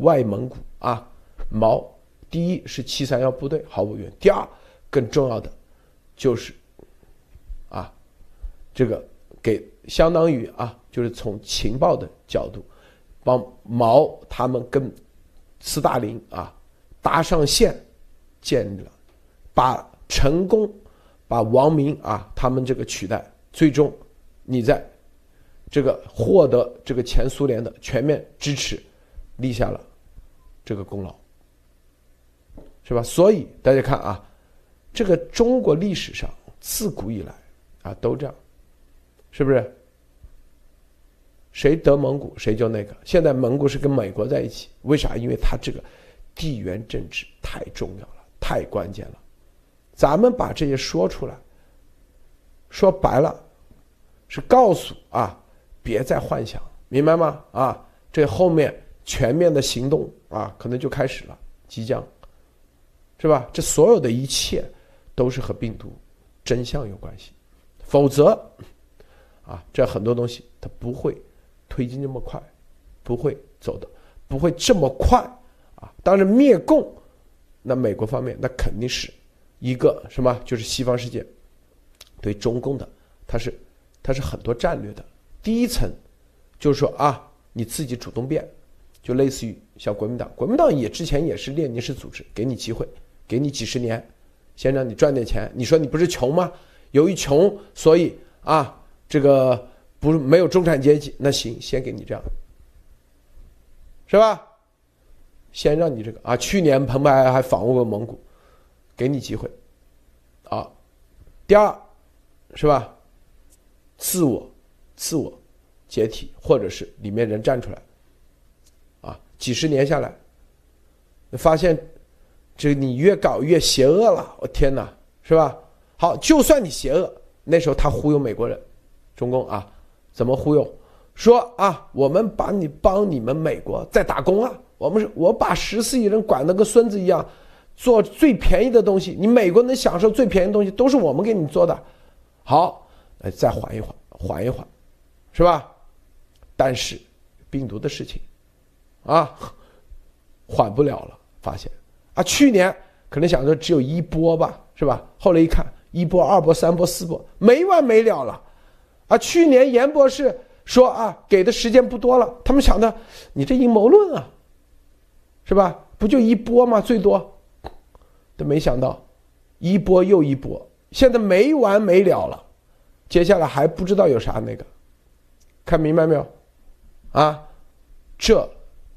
外蒙古啊，毛。第一是七三幺部队毫无疑问，第二更重要的就是，啊，这个给相当于啊，就是从情报的角度，帮毛他们跟斯大林啊搭上线，建立了，把成功把王明啊他们这个取代，最终你在这个获得这个前苏联的全面支持，立下了这个功劳。是吧？所以大家看啊，这个中国历史上自古以来啊都这样，是不是？谁得蒙古谁就那个。现在蒙古是跟美国在一起，为啥？因为它这个地缘政治太重要了，太关键了。咱们把这些说出来，说白了，是告诉啊，别再幻想，明白吗？啊，这后面全面的行动啊，可能就开始了。即将，是吧？这所有的一切都是和病毒真相有关系，否则啊，这很多东西它不会推进这么快，不会走的，不会这么快啊。当然灭共，那美国方面那肯定是一个什么？就是西方世界对中共的，它是它是很多战略的。第一层就是说啊，你自己主动变。就类似于像国民党，国民党也之前也是列宁式组织，给你机会，给你几十年，先让你赚点钱。你说你不是穷吗？由于穷，所以啊，这个不是没有中产阶级，那行，先给你这样，是吧？先让你这个啊，去年彭湃还访问过蒙古，给你机会，啊，第二，是吧？自我，自我解体，或者是里面人站出来。啊几十年下来，发现，这你越搞越邪恶了。我天哪，是吧？好，就算你邪恶，那时候他忽悠美国人，中共啊，怎么忽悠？说啊，我们把你帮你们美国在打工啊，我们是我把十四亿人管得跟孙子一样，做最便宜的东西，你美国能享受最便宜的东西，都是我们给你做的。好，哎，再缓一缓，缓一缓，是吧？但是病毒的事情。啊，缓不了了，发现啊，去年可能想着只有一波吧，是吧？后来一看，一波、二波、三波、四波，没完没了了。啊，去年严博士说啊，给的时间不多了，他们想的，你这阴谋论啊，是吧？不就一波吗？最多，都没想到，一波又一波，现在没完没了了，接下来还不知道有啥那个，看明白没有？啊，这。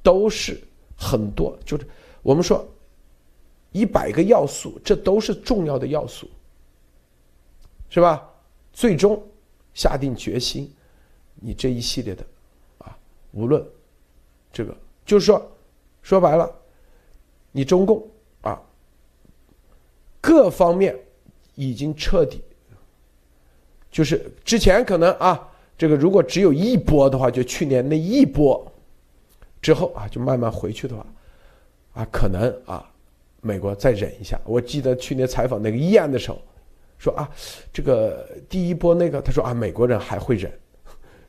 都是很多，就是我们说一百个要素，这都是重要的要素，是吧？最终下定决心，你这一系列的啊，无论这个，就是说说白了，你中共啊，各方面已经彻底，就是之前可能啊，这个如果只有一波的话，就去年那一波。之后啊，就慢慢回去的话，啊，可能啊，美国再忍一下。我记得去年采访那个伊安的时候，说啊，这个第一波那个，他说啊，美国人还会忍，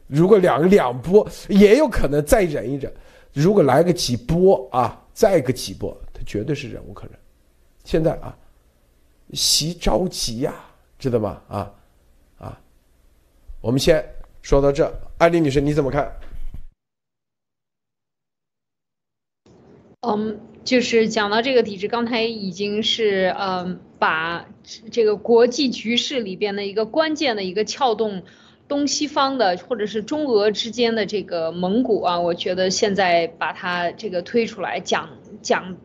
如果两两波也有可能再忍一忍，如果来个几波啊，再个几波，他绝对是忍无可忍。现在啊，习着急呀，知道吗？啊啊，我们先说到这，艾丽女士你怎么看？嗯，就是讲到这个体制，刚才已经是嗯，把这个国际局势里边的一个关键的一个撬动，东西方的或者是中俄之间的这个蒙古啊，我觉得现在把它这个推出来讲讲。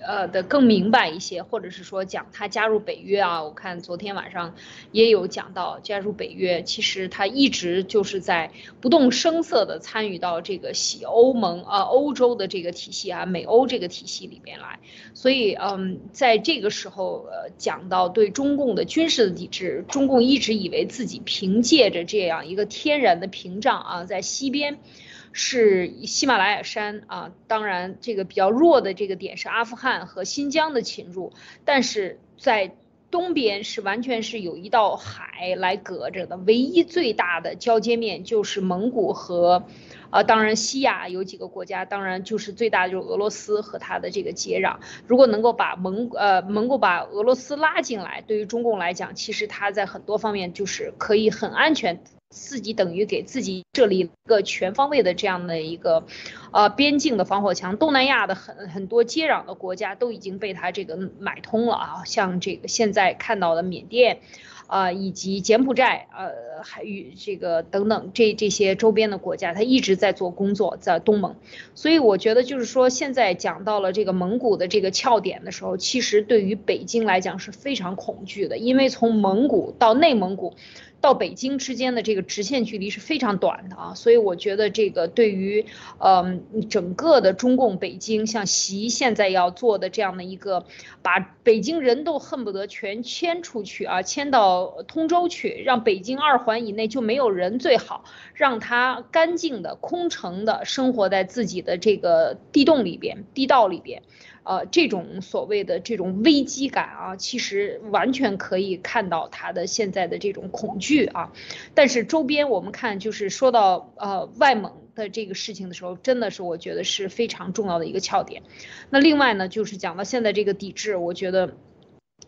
呃的更明白一些，或者是说讲他加入北约啊，我看昨天晚上也有讲到加入北约，其实他一直就是在不动声色的参与到这个西欧盟啊欧洲的这个体系啊美欧这个体系里边来，所以嗯在这个时候呃讲到对中共的军事的抵制，中共一直以为自己凭借着这样一个天然的屏障啊在西边。是喜马拉雅山啊，当然这个比较弱的这个点是阿富汗和新疆的侵入，但是在东边是完全是有一道海来隔着的，唯一最大的交接面就是蒙古和，啊，当然西亚有几个国家，当然就是最大就是俄罗斯和它的这个接壤。如果能够把蒙呃蒙古把俄罗斯拉进来，对于中共来讲，其实它在很多方面就是可以很安全。自己等于给自己设立一个全方位的这样的一个，呃，边境的防火墙。东南亚的很很多接壤的国家都已经被他这个买通了啊，像这个现在看到的缅甸，啊，以及柬埔寨，呃，还与这个等等这这些周边的国家，他一直在做工作，在东盟。所以我觉得就是说，现在讲到了这个蒙古的这个翘点的时候，其实对于北京来讲是非常恐惧的，因为从蒙古到内蒙古。到北京之间的这个直线距离是非常短的啊，所以我觉得这个对于，嗯，整个的中共北京，像习现在要做的这样的一个，把北京人都恨不得全迁出去啊，迁到通州去，让北京二环以内就没有人最好，让他干净的、空城的生活在自己的这个地洞里边、地道里边。呃，这种所谓的这种危机感啊，其实完全可以看到他的现在的这种恐惧啊。但是周边我们看，就是说到呃外蒙的这个事情的时候，真的是我觉得是非常重要的一个窍点。那另外呢，就是讲到现在这个抵制，我觉得。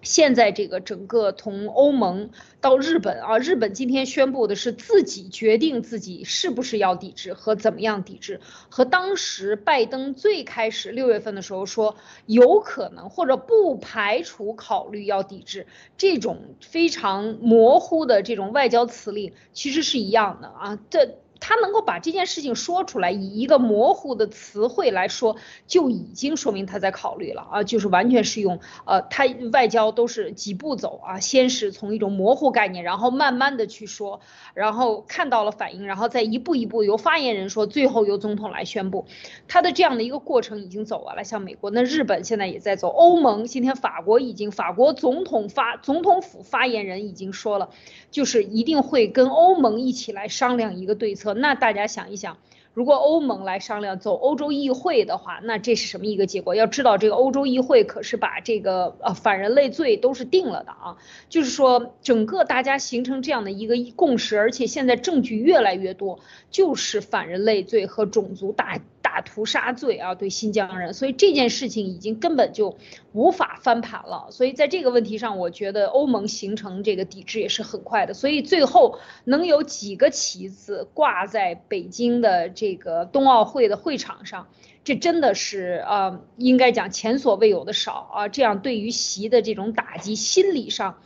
现在这个整个从欧盟到日本啊，日本今天宣布的是自己决定自己是不是要抵制和怎么样抵制，和当时拜登最开始六月份的时候说有可能或者不排除考虑要抵制，这种非常模糊的这种外交辞令其实是一样的啊，这。他能够把这件事情说出来，以一个模糊的词汇来说，就已经说明他在考虑了啊，就是完全是用呃，他外交都是几步走啊，先是从一种模糊概念，然后慢慢的去说，然后看到了反应，然后再一步一步由发言人说，最后由总统来宣布，他的这样的一个过程已经走完了。像美国，那日本现在也在走，欧盟今天法国已经，法国总统发总统府发言人已经说了，就是一定会跟欧盟一起来商量一个对策。那大家想一想，如果欧盟来商量走欧洲议会的话，那这是什么一个结果？要知道，这个欧洲议会可是把这个呃反人类罪都是定了的啊，就是说整个大家形成这样的一个共识，而且现在证据越来越多，就是反人类罪和种族大。大屠杀罪啊，对新疆人，所以这件事情已经根本就无法翻盘了。所以在这个问题上，我觉得欧盟形成这个抵制也是很快的。所以最后能有几个旗子挂在北京的这个冬奥会的会场上，这真的是呃，应该讲前所未有的少啊。这样对于习的这种打击，心理上。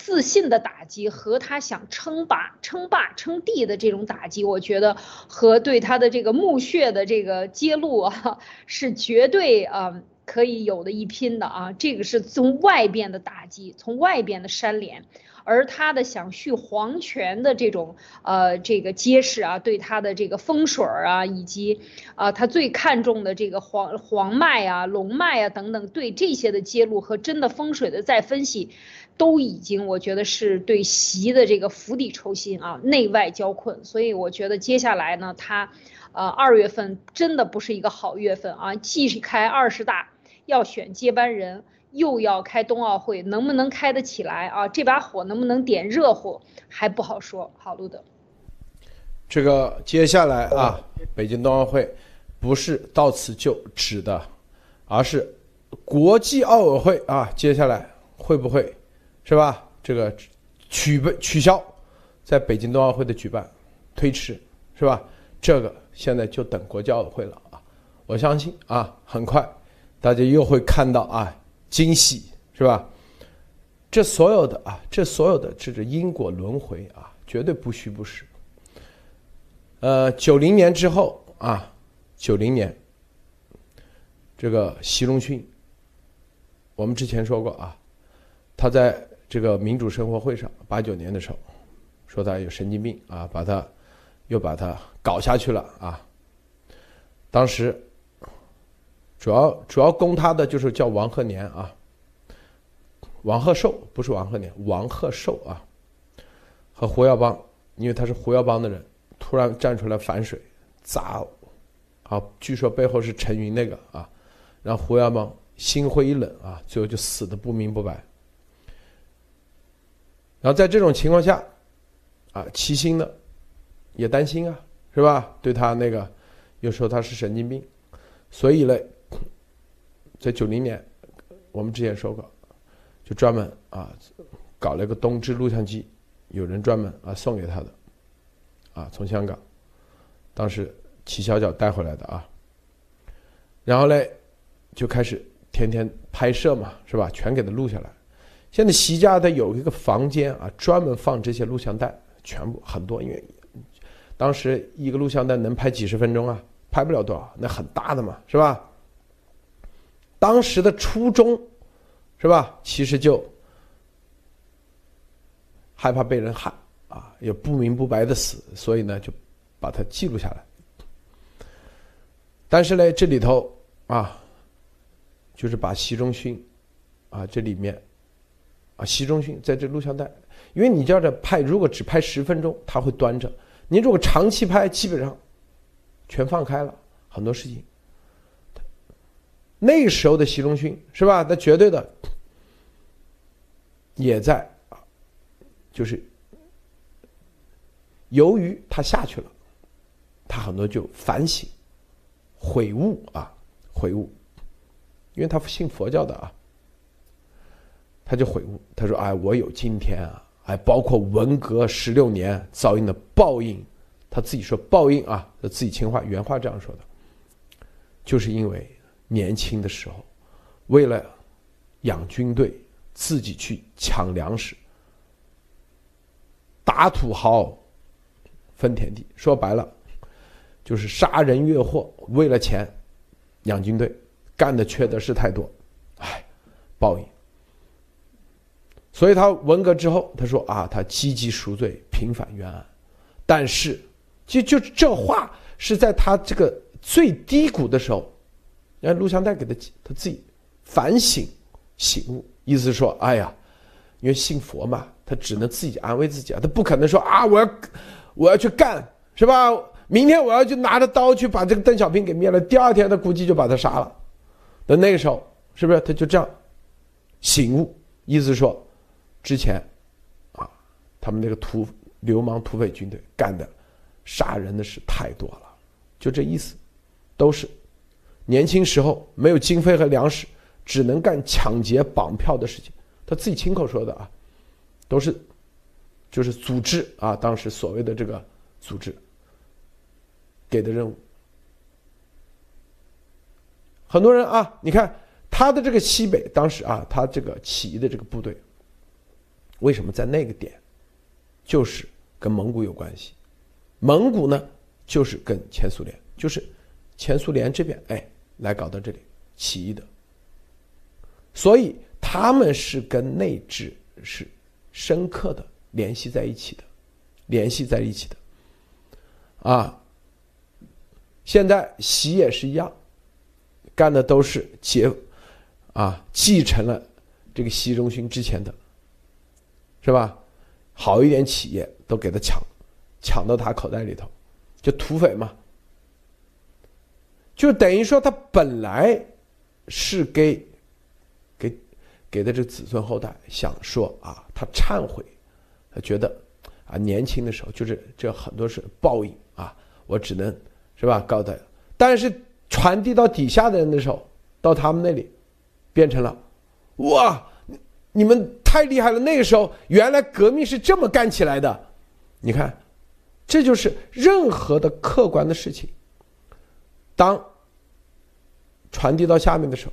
自信的打击和他想称霸、称霸、称帝的这种打击，我觉得和对他的这个墓穴的这个揭露啊，是绝对啊可以有的一拼的啊。这个是从外边的打击，从外边的扇脸，而他的想续皇权的这种呃这个揭示啊，对他的这个风水啊，以及啊他最看重的这个黄黄脉啊、龙脉啊等等，对这些的揭露和真的风水的再分析。都已经，我觉得是对习的这个釜底抽薪啊，内外交困，所以我觉得接下来呢，他，呃，二月份真的不是一个好月份啊，既是开二十大，要选接班人，又要开冬奥会，能不能开得起来啊？这把火能不能点热乎还不好说。好，路德，这个接下来啊，北京冬奥会不是到此就止的，而是国际奥委会啊，接下来会不会？是吧？这个取取消，在北京冬奥会的举办推迟，是吧？这个现在就等国际奥委会了啊！我相信啊，很快大家又会看到啊惊喜，是吧？这所有的啊，这所有的这个因果轮回啊，绝对不虚不实。呃，九零年之后啊，九零年这个习仲勋，我们之前说过啊，他在。这个民主生活会上，八九年的时候，说他有神经病啊，把他又把他搞下去了啊。当时主要主要攻他的就是叫王鹤年啊，王鹤寿不是王鹤年，王鹤寿啊，和胡耀邦，因为他是胡耀邦的人，突然站出来反水砸，啊，据说背后是陈云那个啊，让胡耀邦心灰意冷啊，最后就死的不明不白。然后在这种情况下，啊，齐心呢也担心啊，是吧？对他那个，又说他是神经病，所以呢，在九零年，我们之前说过，就专门啊搞了一个东芝录像机，有人专门啊送给他的，啊，从香港，当时齐小脚带回来的啊，然后嘞就开始天天拍摄嘛，是吧？全给他录下来。现在习家的有一个房间啊，专门放这些录像带，全部很多，因为当时一个录像带能拍几十分钟啊，拍不了多少，那很大的嘛，是吧？当时的初衷，是吧？其实就害怕被人害啊，也不明不白的死，所以呢，就把它记录下来。但是呢，这里头啊，就是把习仲勋啊这里面。啊，习仲勋在这录像带，因为你叫这拍，如果只拍十分钟，他会端着；你如果长期拍，基本上全放开了，很多事情。那时候的习仲勋是吧？那绝对的也在啊，就是由于他下去了，他很多就反省、悔悟啊，悔悟，因为他信佛教的啊。他就悔悟，他说：“哎，我有今天啊，哎，包括文革十六年遭应的报应，他自己说报应啊，他自己情话原话这样说的，就是因为年轻的时候，为了养军队，自己去抢粮食，打土豪，分田地，说白了，就是杀人越货，为了钱养军队，干的缺德事太多，哎，报应。”所以他文革之后，他说啊，他积极赎罪，平反冤案。但是，就就这话是在他这个最低谷的时候，让录像带给他他自己反省醒悟，意思说，哎呀，因为信佛嘛，他只能自己安慰自己啊，他不可能说啊，我要我要去干，是吧？明天我要去拿着刀去把这个邓小平给灭了，第二天他估计就把他杀了。那那个时候，是不是他就这样醒悟？意思说。之前，啊，他们那个土流氓土匪军队干的杀人的事太多了，就这意思，都是年轻时候没有经费和粮食，只能干抢劫绑票的事情。他自己亲口说的啊，都是就是组织啊，当时所谓的这个组织给的任务。很多人啊，你看他的这个西北，当时啊，他这个起义的这个部队。为什么在那个点，就是跟蒙古有关系？蒙古呢，就是跟前苏联，就是前苏联这边哎来搞到这里起义的，所以他们是跟内治是深刻的联系在一起的，联系在一起的。啊，现在习也是一样，干的都是结啊，继承了这个习仲勋之前的。是吧？好一点企业都给他抢，抢到他口袋里头，就土匪嘛。就等于说他本来是给给给的这子孙后代想说啊，他忏悔，他觉得啊年轻的时候就是这很多是报应啊，我只能是吧告他。但是传递到底下的人的时候，到他们那里变成了哇。你们太厉害了！那个时候，原来革命是这么干起来的。你看，这就是任何的客观的事情，当传递到下面的时候，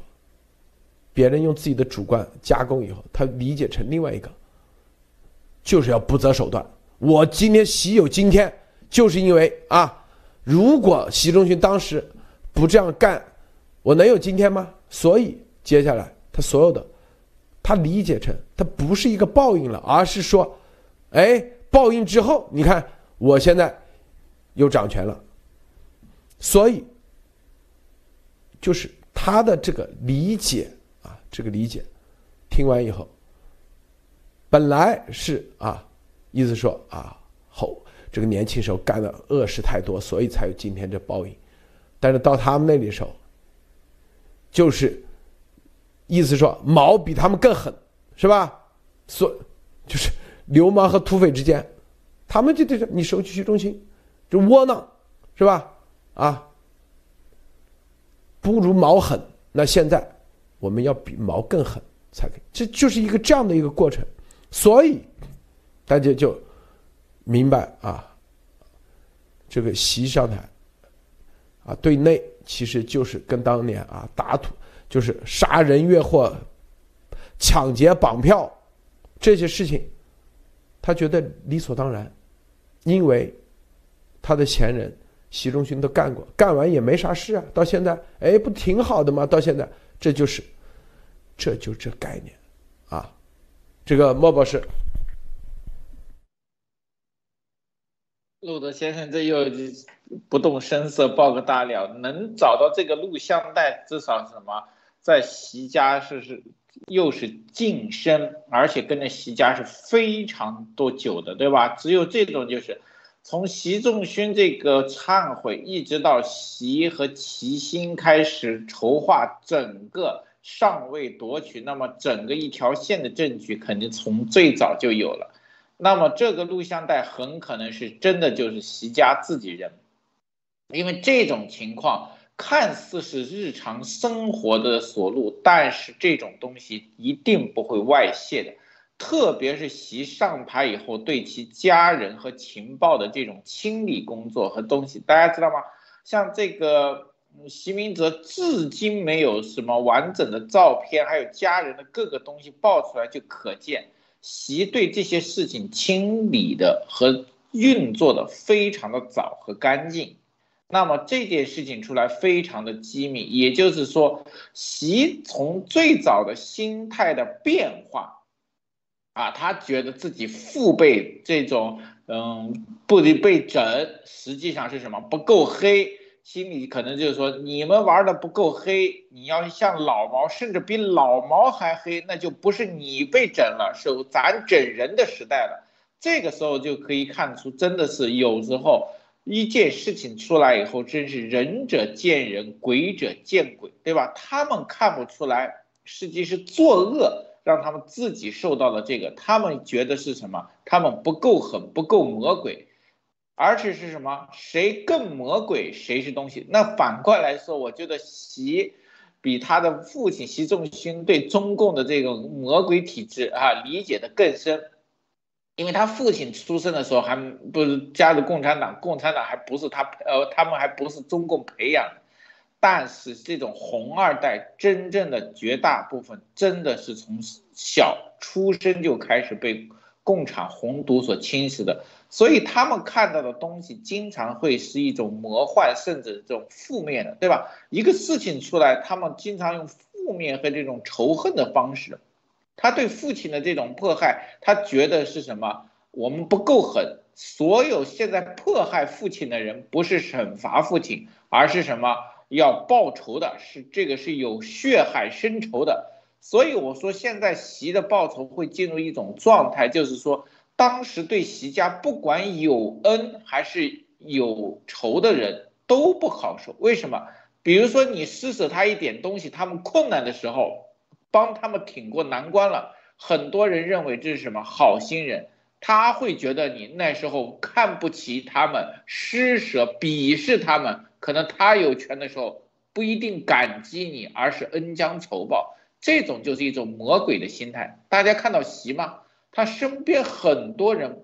别人用自己的主观加工以后，他理解成另外一个，就是要不择手段。我今天习有今天，就是因为啊，如果习仲勋当时不这样干，我能有今天吗？所以接下来他所有的。他理解成，他不是一个报应了，而是说，哎，报应之后，你看我现在又掌权了，所以就是他的这个理解啊，这个理解，听完以后，本来是啊，意思说啊，后这个年轻时候干的恶事太多，所以才有今天这报应，但是到他们那里的时候，就是。意思说毛比他们更狠，是吧？所就是流氓和土匪之间，他们就对着你收取中心，就窝囊，是吧？啊，不如毛狠。那现在我们要比毛更狠才可以，这就是一个这样的一个过程。所以大家就明白啊，这个习上台啊，对内其实就是跟当年啊打土。就是杀人越货、抢劫绑票这些事情，他觉得理所当然，因为他的前人习仲勋都干过，干完也没啥事啊。到现在，哎，不挺好的吗？到现在，这就是，这就这概念啊。这个莫博士，路德先生，这又不动声色爆个大料，能找到这个录像带，至少什么？在习家是是又是晋升，而且跟着习家是非常多久的，对吧？只有这种就是从习仲勋这个忏悔，一直到习和齐心开始筹划整个上位夺取，那么整个一条线的证据肯定从最早就有了。那么这个录像带很可能是真的就是习家自己人，因为这种情况。看似是日常生活的所录，但是这种东西一定不会外泄的。特别是习上台以后，对其家人和情报的这种清理工作和东西，大家知道吗？像这个习明泽，至今没有什么完整的照片，还有家人的各个东西爆出来，就可见习对这些事情清理的和运作的非常的早和干净。那么这件事情出来非常的机密，也就是说，习从最早的心态的变化，啊，他觉得自己父辈这种，嗯，不得被整，实际上是什么不够黑，心里可能就是说你们玩的不够黑，你要像老毛，甚至比老毛还黑，那就不是你被整了，是咱整人的时代了。这个时候就可以看出，真的是有时候。一件事情出来以后，真是仁者见仁，鬼者见鬼，对吧？他们看不出来，实际是作恶，让他们自己受到了这个。他们觉得是什么？他们不够狠，不够魔鬼，而且是什么？谁更魔鬼，谁是东西？那反过来说，我觉得习比他的父亲习仲勋对中共的这个魔鬼体制啊理解的更深。因为他父亲出生的时候还不是加入共产党，共产党还不是他，呃，他们还不是中共培养的。但是这种红二代，真正的绝大部分真的是从小出生就开始被共产红毒所侵蚀的，所以他们看到的东西经常会是一种魔幻，甚至这种负面的，对吧？一个事情出来，他们经常用负面和这种仇恨的方式。他对父亲的这种迫害，他觉得是什么？我们不够狠。所有现在迫害父亲的人，不是惩罚父亲，而是什么？要报仇的，是这个是有血海深仇的。所以我说，现在习的报仇会进入一种状态，就是说，当时对习家不管有恩还是有仇的人都不好受。为什么？比如说你施舍他一点东西，他们困难的时候。帮他们挺过难关了，很多人认为这是什么好心人，他会觉得你那时候看不起他们，施舍鄙视他们，可能他有权的时候不一定感激你，而是恩将仇报，这种就是一种魔鬼的心态。大家看到习吗？他身边很多人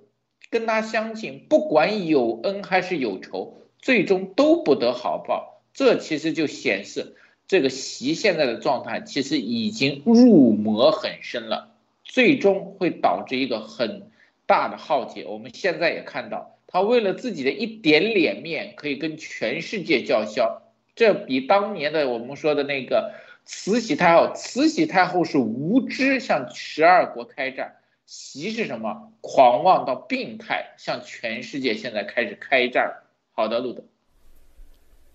跟他相近，不管有恩还是有仇，最终都不得好报，这其实就显示。这个习现在的状态其实已经入魔很深了，最终会导致一个很大的浩劫。我们现在也看到，他为了自己的一点脸面，可以跟全世界叫嚣。这比当年的我们说的那个慈禧太后，慈禧太后是无知向十二国开战，习是什么？狂妄到病态，向全世界现在开始开战。好的，路德，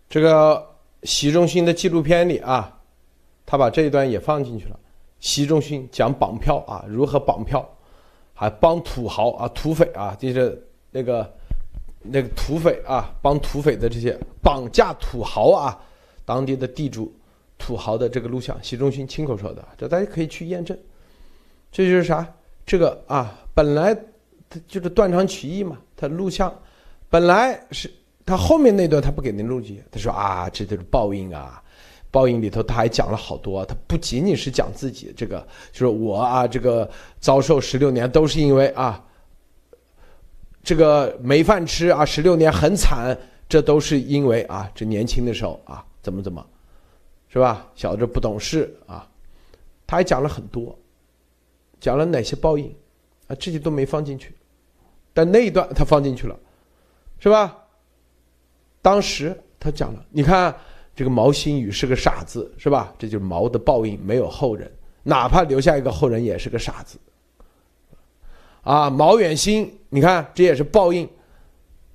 这个。习仲勋的纪录片里啊，他把这一段也放进去了。习仲勋讲绑票啊，如何绑票，还帮土豪啊、土匪啊，就是那个那个土匪啊，帮土匪的这些绑架土豪啊，当地的地主、土豪的这个录像，习仲勋亲口说的，这大家可以去验证。这就是啥？这个啊，本来他就是断章取义嘛，他录像本来是。他后面那段他不给您录音，他说啊，这就是报应啊，报应里头他还讲了好多，他不仅仅是讲自己这个，就是我啊，这个遭受十六年都是因为啊，这个没饭吃啊，十六年很惨，这都是因为啊，这年轻的时候啊，怎么怎么，是吧？小子不懂事啊，他还讲了很多，讲了哪些报应啊，这些都没放进去，但那一段他放进去了，是吧？当时他讲了，你看这个毛新宇是个傻子，是吧？这就是毛的报应，没有后人，哪怕留下一个后人也是个傻子。啊，毛远新，你看这也是报应，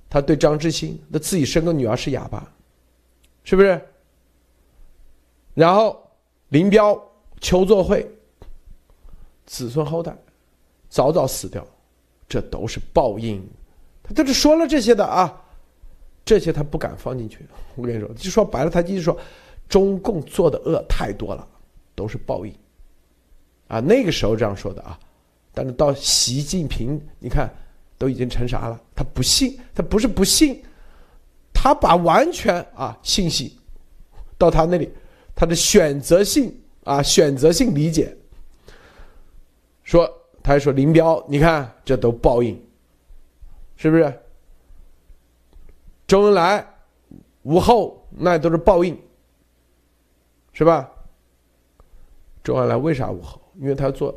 他对张之新，他自己生个女儿是哑巴，是不是？然后林彪、邱作会，子孙后代早早死掉，这都是报应。他都是说了这些的啊，这些他不敢放进去。我跟你说，就说白了，他就是说，中共做的恶太多了，都是报应。啊，那个时候这样说的啊，但是到习近平，你看都已经成啥了？他不信，他不是不信，他把完全啊信息到他那里，他的选择性啊选择性理解，说他还说林彪，你看这都报应。是不是？周恩来、无后那都是报应，是吧？周恩来为啥无后？因为他做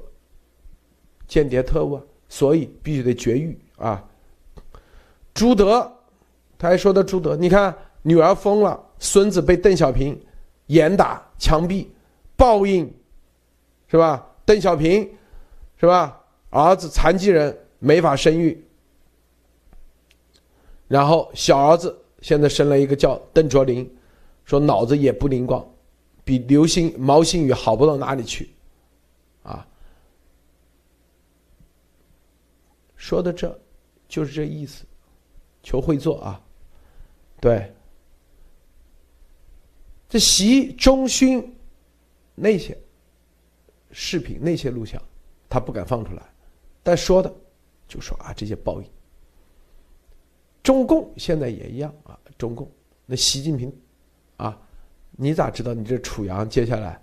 间谍特务啊，所以必须得绝育啊。朱德，他还说的朱德，你看女儿疯了，孙子被邓小平严打枪毙，报应，是吧？邓小平，是吧？儿子残疾人没法生育。然后小儿子现在生了一个叫邓卓林，说脑子也不灵光，比刘星毛新宇好不到哪里去，啊，说的这，就是这意思，求会做啊，对，这习中勋那些视频那些录像，他不敢放出来，但说的就说啊这些报应。中共现在也一样啊，中共那习近平，啊，你咋知道你这楚阳接下来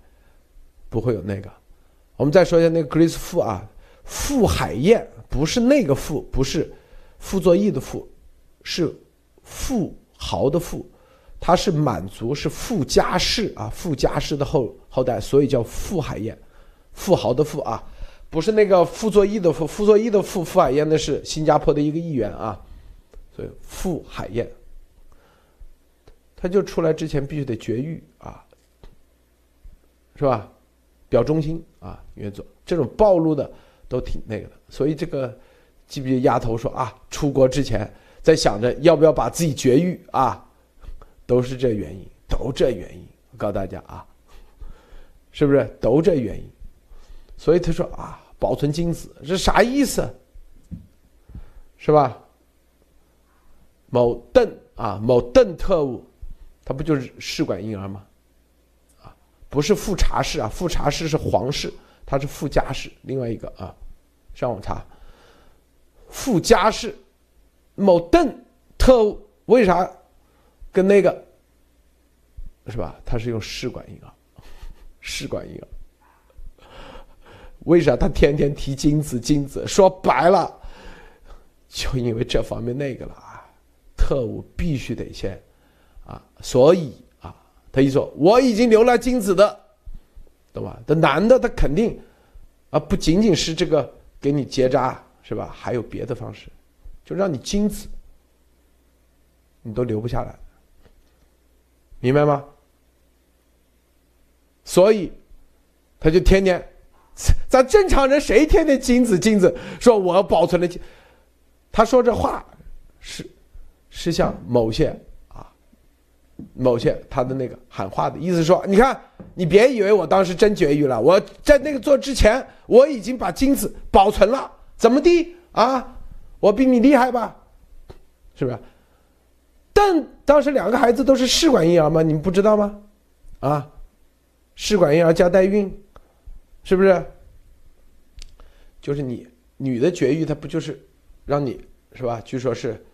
不会有那个？我们再说一下那个 Grace 傅啊，傅海燕不是那个傅，不是傅作义的傅，是富豪的富，他是满族，是傅家氏啊，傅家氏的后后代，所以叫傅海燕，富豪的富啊，不是那个傅作义的傅，傅作义的傅，傅海燕那是新加坡的一个议员啊。所以傅海燕，他就出来之前必须得绝育啊，是吧？表忠心啊，原则这种暴露的都挺那个的。所以这个记不记得丫头说啊，出国之前在想着要不要把自己绝育啊，都是这原因，都这原因。我告诉大家啊，是不是都这原因？所以他说啊，保存精子是啥意思？是吧？某邓啊，某邓特务，他不就是试管婴儿吗？啊，不是富察氏啊，富察氏是皇室，他是富家氏。另外一个啊，上网查，富家氏，某邓特务为啥跟那个是吧？他是用试管婴儿，试管婴儿，为啥他天天提精子精子？说白了，就因为这方面那个了啊。特务必须得先，啊，所以啊，他一说我已经留了精子的，懂吧？这男的他肯定，啊，不仅仅是这个给你结扎是吧？还有别的方式，就让你精子，你都留不下来，明白吗？所以，他就天天，咱正常人谁天天精子精子说我保存了精，他说这话是。是像某些啊，某些他的那个喊话的意思说，你看，你别以为我当时真绝育了，我在那个做之前，我已经把精子保存了，怎么地啊？我比你厉害吧？是不是？但当时两个孩子都是试管婴儿吗？你们不知道吗？啊，试管婴儿加代孕，是不是？就是你女的绝育，她不就是让你是吧？据说是。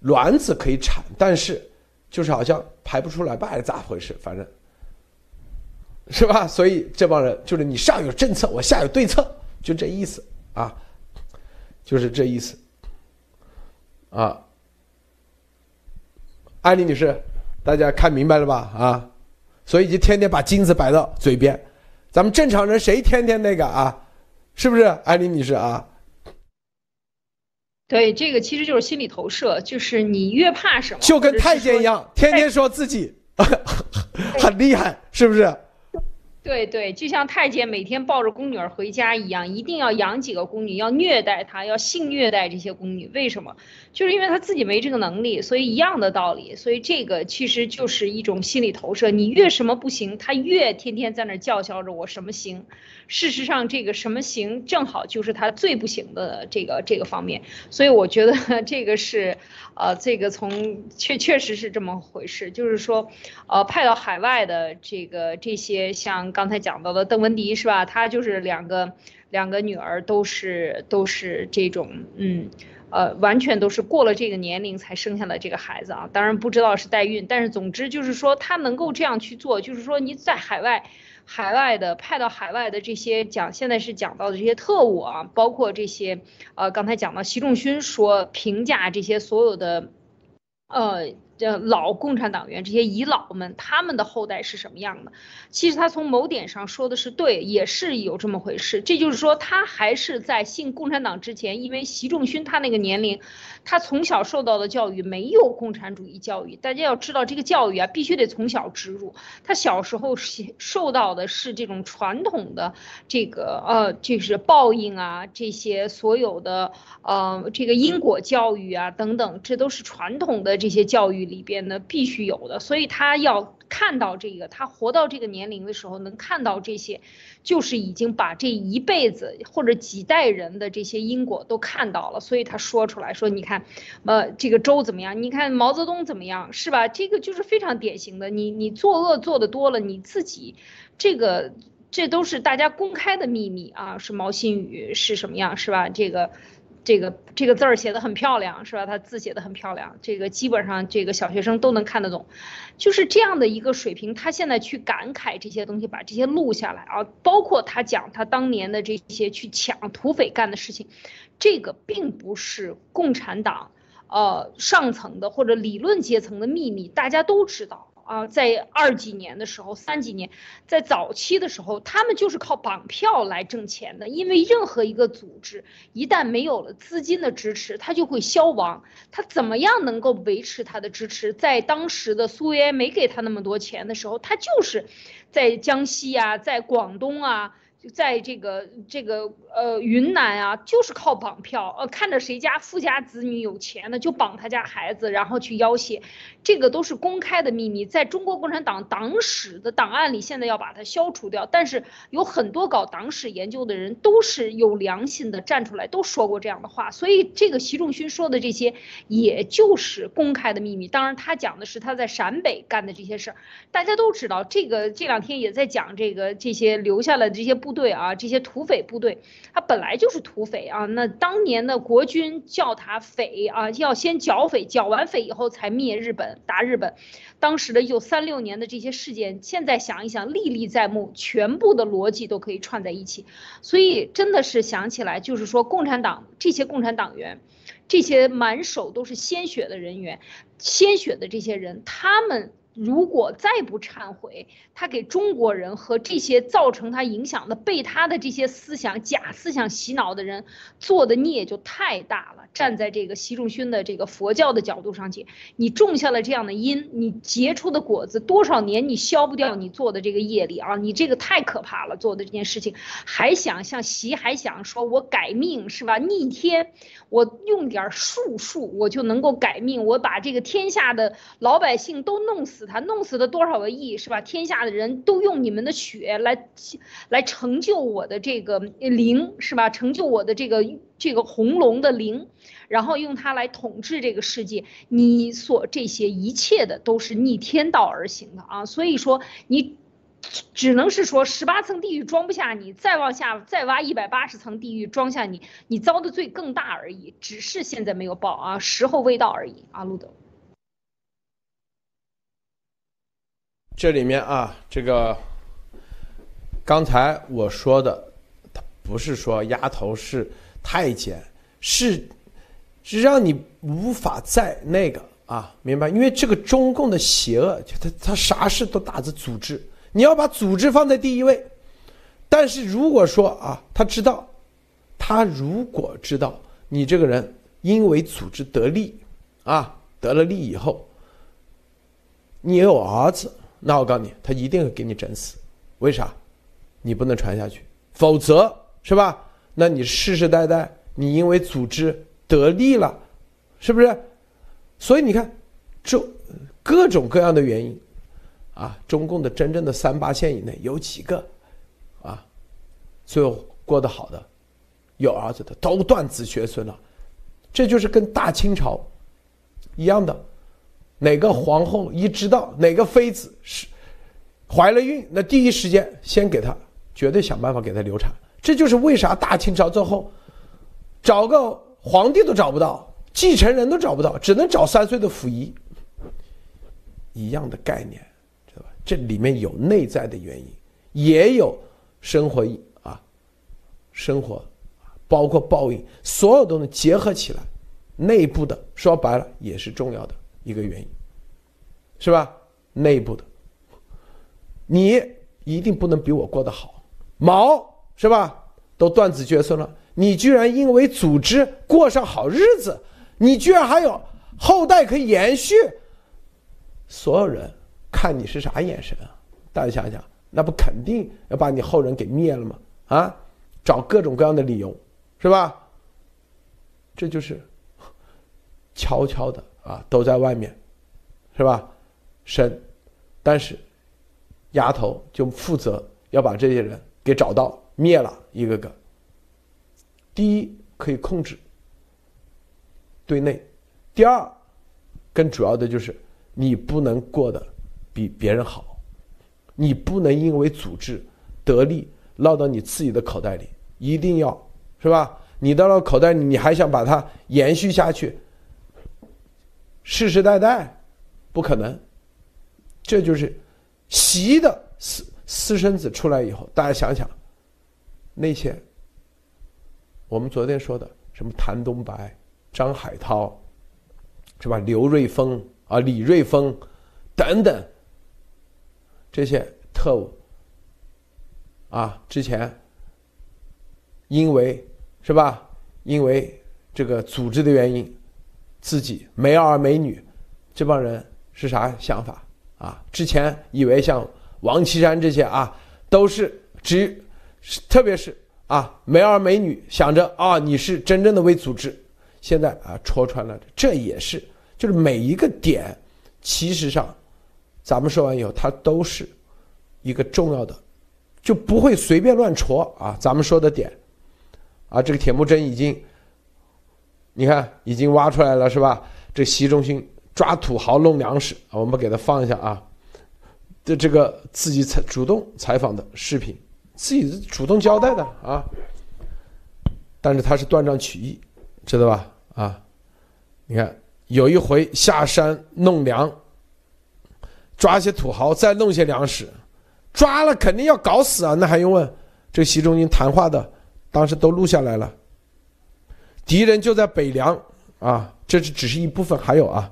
卵子可以产，但是就是好像排不出来吧，还是咋回事？反正，是吧？所以这帮人就是你上有政策，我下有对策，就这意思啊，就是这意思啊。艾丽女士，大家看明白了吧？啊，所以就天天把金子摆到嘴边，咱们正常人谁天天那个啊？是不是，艾丽女士啊？对，这个其实就是心理投射，就是你越怕什么，就跟太监一样，天天说自己 很厉害，是不是？对。对，就像太监每天抱着宫女儿回家一样，一定要养几个宫女，要虐待她，要性虐待这些宫女。为什么？就是因为他自己没这个能力，所以一样的道理。所以这个其实就是一种心理投射。你越什么不行，他越天天在那叫嚣着我什么行。事实上，这个什么行正好就是他最不行的这个这个方面。所以我觉得 这个是，呃，这个从确确实是这么回事。就是说，呃，派到海外的这个这些像刚才讲到的邓文迪是吧？他就是两个两个女儿都是都是这种嗯。呃，完全都是过了这个年龄才生下的这个孩子啊，当然不知道是代孕，但是总之就是说他能够这样去做，就是说你在海外，海外的派到海外的这些讲，现在是讲到的这些特务啊，包括这些，呃，刚才讲到习仲勋说评价这些所有的，呃。这老共产党员这些遗老们，他们的后代是什么样的？其实他从某点上说的是对，也是有这么回事。这就是说，他还是在信共产党之前，因为习仲勋他那个年龄，他从小受到的教育没有共产主义教育。大家要知道，这个教育啊，必须得从小植入。他小时候受到的是这种传统的这个呃，就是报应啊，这些所有的呃，这个因果教育啊等等，这都是传统的这些教育。里边呢必须有的，所以他要看到这个，他活到这个年龄的时候能看到这些，就是已经把这一辈子或者几代人的这些因果都看到了，所以他说出来说，你看，呃，这个周怎么样？你看毛泽东怎么样？是吧？这个就是非常典型的，你你作恶做的多了，你自己这个这都是大家公开的秘密啊，是毛新宇是什么样？是吧？这个。这个这个字儿写的很漂亮，是吧？他字写的很漂亮，这个基本上这个小学生都能看得懂，就是这样的一个水平。他现在去感慨这些东西，把这些录下来啊，包括他讲他当年的这些去抢土匪干的事情，这个并不是共产党呃上层的或者理论阶层的秘密，大家都知道。啊，在二几年的时候，三几年，在早期的时候，他们就是靠绑票来挣钱的。因为任何一个组织一旦没有了资金的支持，它就会消亡。它怎么样能够维持它的支持？在当时的苏维埃没给他那么多钱的时候，他就是在江西啊，在广东啊。就在这个这个呃云南啊，就是靠绑票，呃看着谁家富家子女有钱的就绑他家孩子，然后去要挟，这个都是公开的秘密，在中国共产党党史的档案里，现在要把它消除掉。但是有很多搞党史研究的人都是有良心的，站出来都说过这样的话。所以这个习仲勋说的这些，也就是公开的秘密。当然他讲的是他在陕北干的这些事儿，大家都知道。这个这两天也在讲这个这些留下了这些不。部队啊，这些土匪部队，他本来就是土匪啊。那当年的国军叫他匪啊，要先剿匪，剿完匪以后才灭日本，打日本。当时的一九三六年的这些事件，现在想一想，历历在目，全部的逻辑都可以串在一起。所以真的是想起来，就是说共产党这些共产党员，这些满手都是鲜血的人员，鲜血的这些人，他们。如果再不忏悔，他给中国人和这些造成他影响的、被他的这些思想、假思想洗脑的人做的孽就太大了。站在这个习仲勋的这个佛教的角度上讲，你种下了这样的因，你结出的果子多少年你消不掉你做的这个业力啊！你这个太可怕了，做的这件事情，还想像习还想说我改命是吧？逆天，我用点术数我就能够改命，我把这个天下的老百姓都弄死。他弄死了多少个亿是吧？天下的人都用你们的血来，来成就我的这个灵是吧？成就我的这个这个红龙的灵，然后用它来统治这个世界。你所这些一切的都是逆天道而行的啊！所以说你只能是说十八层地狱装不下你，再往下再挖一百八十层地狱装下你，你遭的罪更大而已。只是现在没有报啊，时候未到而已啊，路德。这里面啊，这个刚才我说的，他不是说丫头是太监，是是让你无法再那个啊，明白？因为这个中共的邪恶，他他啥事都打着组织，你要把组织放在第一位。但是如果说啊，他知道，他如果知道你这个人因为组织得利啊，得了利以后，你有儿子。那我告诉你，他一定会给你整死，为啥？你不能传下去，否则是吧？那你世世代代你因为组织得利了，是不是？所以你看，这各种各样的原因，啊，中共的真正的三八线以内有几个，啊，最后过得好的，有儿子的都断子绝孙了，这就是跟大清朝一样的，哪个皇后一知道哪个妃子是怀了孕，那第一时间先给她，绝对想办法给她流产。这就是为啥大清朝最后找个皇帝都找不到。继承人都找不到，只能找三岁的溥仪，一样的概念，知道吧？这里面有内在的原因，也有生活啊，生活，包括报应，所有都能结合起来。内部的说白了也是重要的一个原因，是吧？内部的，你一定不能比我过得好，毛是吧？都断子绝孙了，你居然因为组织过上好日子。你居然还有后代可以延续，所有人看你是啥眼神啊？大家想想，那不肯定要把你后人给灭了吗？啊，找各种各样的理由，是吧？这就是悄悄的啊，都在外面，是吧？生，但是丫头就负责要把这些人给找到灭了，一个个。第一可以控制。对内，第二，更主要的就是你不能过得比别人好，你不能因为组织得利落到你自己的口袋里，一定要是吧？你到了口袋里，你还想把它延续下去，世世代代不可能。这就是习的私私生子出来以后，大家想想，那些我们昨天说的什么谭东白。张海涛，是吧？刘瑞峰啊，李瑞峰，等等，这些特务啊，之前因为是吧？因为这个组织的原因，自己没儿没女，这帮人是啥想法啊？之前以为像王岐山这些啊，都是只，特别是啊没儿没女，想着啊你是真正的为组织。现在啊，戳穿了，这也是，就是每一个点，其实上，咱们说完以后，它都是一个重要的，就不会随便乱戳啊。咱们说的点，啊，这个铁木真已经，你看已经挖出来了是吧？这习仲勋抓土豪弄粮食，我们给他放一下啊，的这个自己采主动采访的视频，自己主动交代的啊，但是他是断章取义。知道吧？啊，你看，有一回下山弄粮，抓些土豪，再弄些粮食，抓了肯定要搞死啊！那还用问？这习仲勋谈话的，当时都录下来了。敌人就在北凉啊，这是只是一部分，还有啊，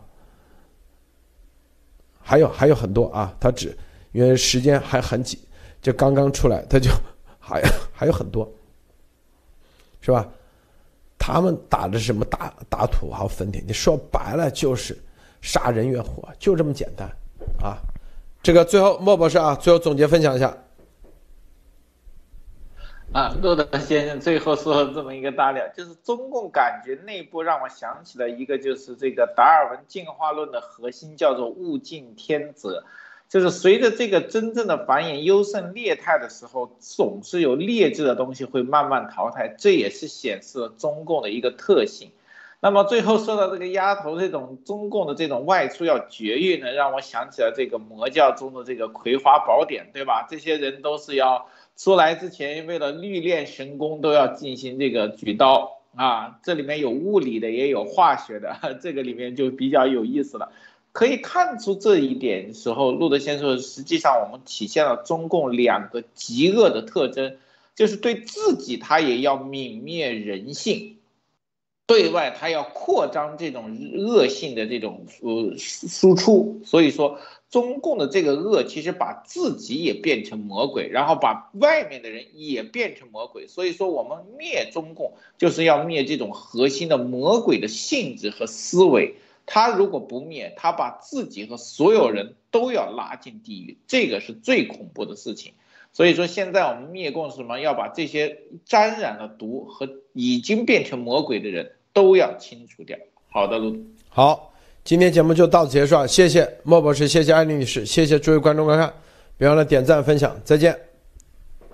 还有还有很多啊。他只因为时间还很紧，就刚刚出来，他就 还还有很多，是吧？他们打的什么打打土豪分田？你说白了就是杀人越货，就这么简单啊！这个最后莫博士啊，最后总结分享一下。啊，洛德先生最后说了这么一个大料，就是中共感觉内部让我想起了一个，就是这个达尔文进化论的核心叫做物竞天择。就是随着这个真正的繁衍优胜劣汰的时候，总是有劣质的东西会慢慢淘汰，这也是显示了中共的一个特性。那么最后说到这个丫头这种中共的这种外出要绝育呢，让我想起了这个魔教中的这个葵花宝典，对吧？这些人都是要出来之前为了历练神功都要进行这个举刀啊，这里面有物理的也有化学的，这个里面就比较有意思了。可以看出这一点时候，路德先生实际上我们体现了中共两个极恶的特征，就是对自己他也要泯灭人性，对外他要扩张这种恶性的这种呃输出。所以说，中共的这个恶其实把自己也变成魔鬼，然后把外面的人也变成魔鬼。所以说，我们灭中共就是要灭这种核心的魔鬼的性质和思维。他如果不灭，他把自己和所有人都要拉进地狱，这个是最恐怖的事情。所以说现在我们灭共是什么？要把这些沾染了毒和已经变成魔鬼的人都要清除掉。好的，卢。好，今天节目就到此结束啊，谢谢莫博士，谢谢艾丽女士，谢谢诸位观众观看，别忘了点赞分享，再见。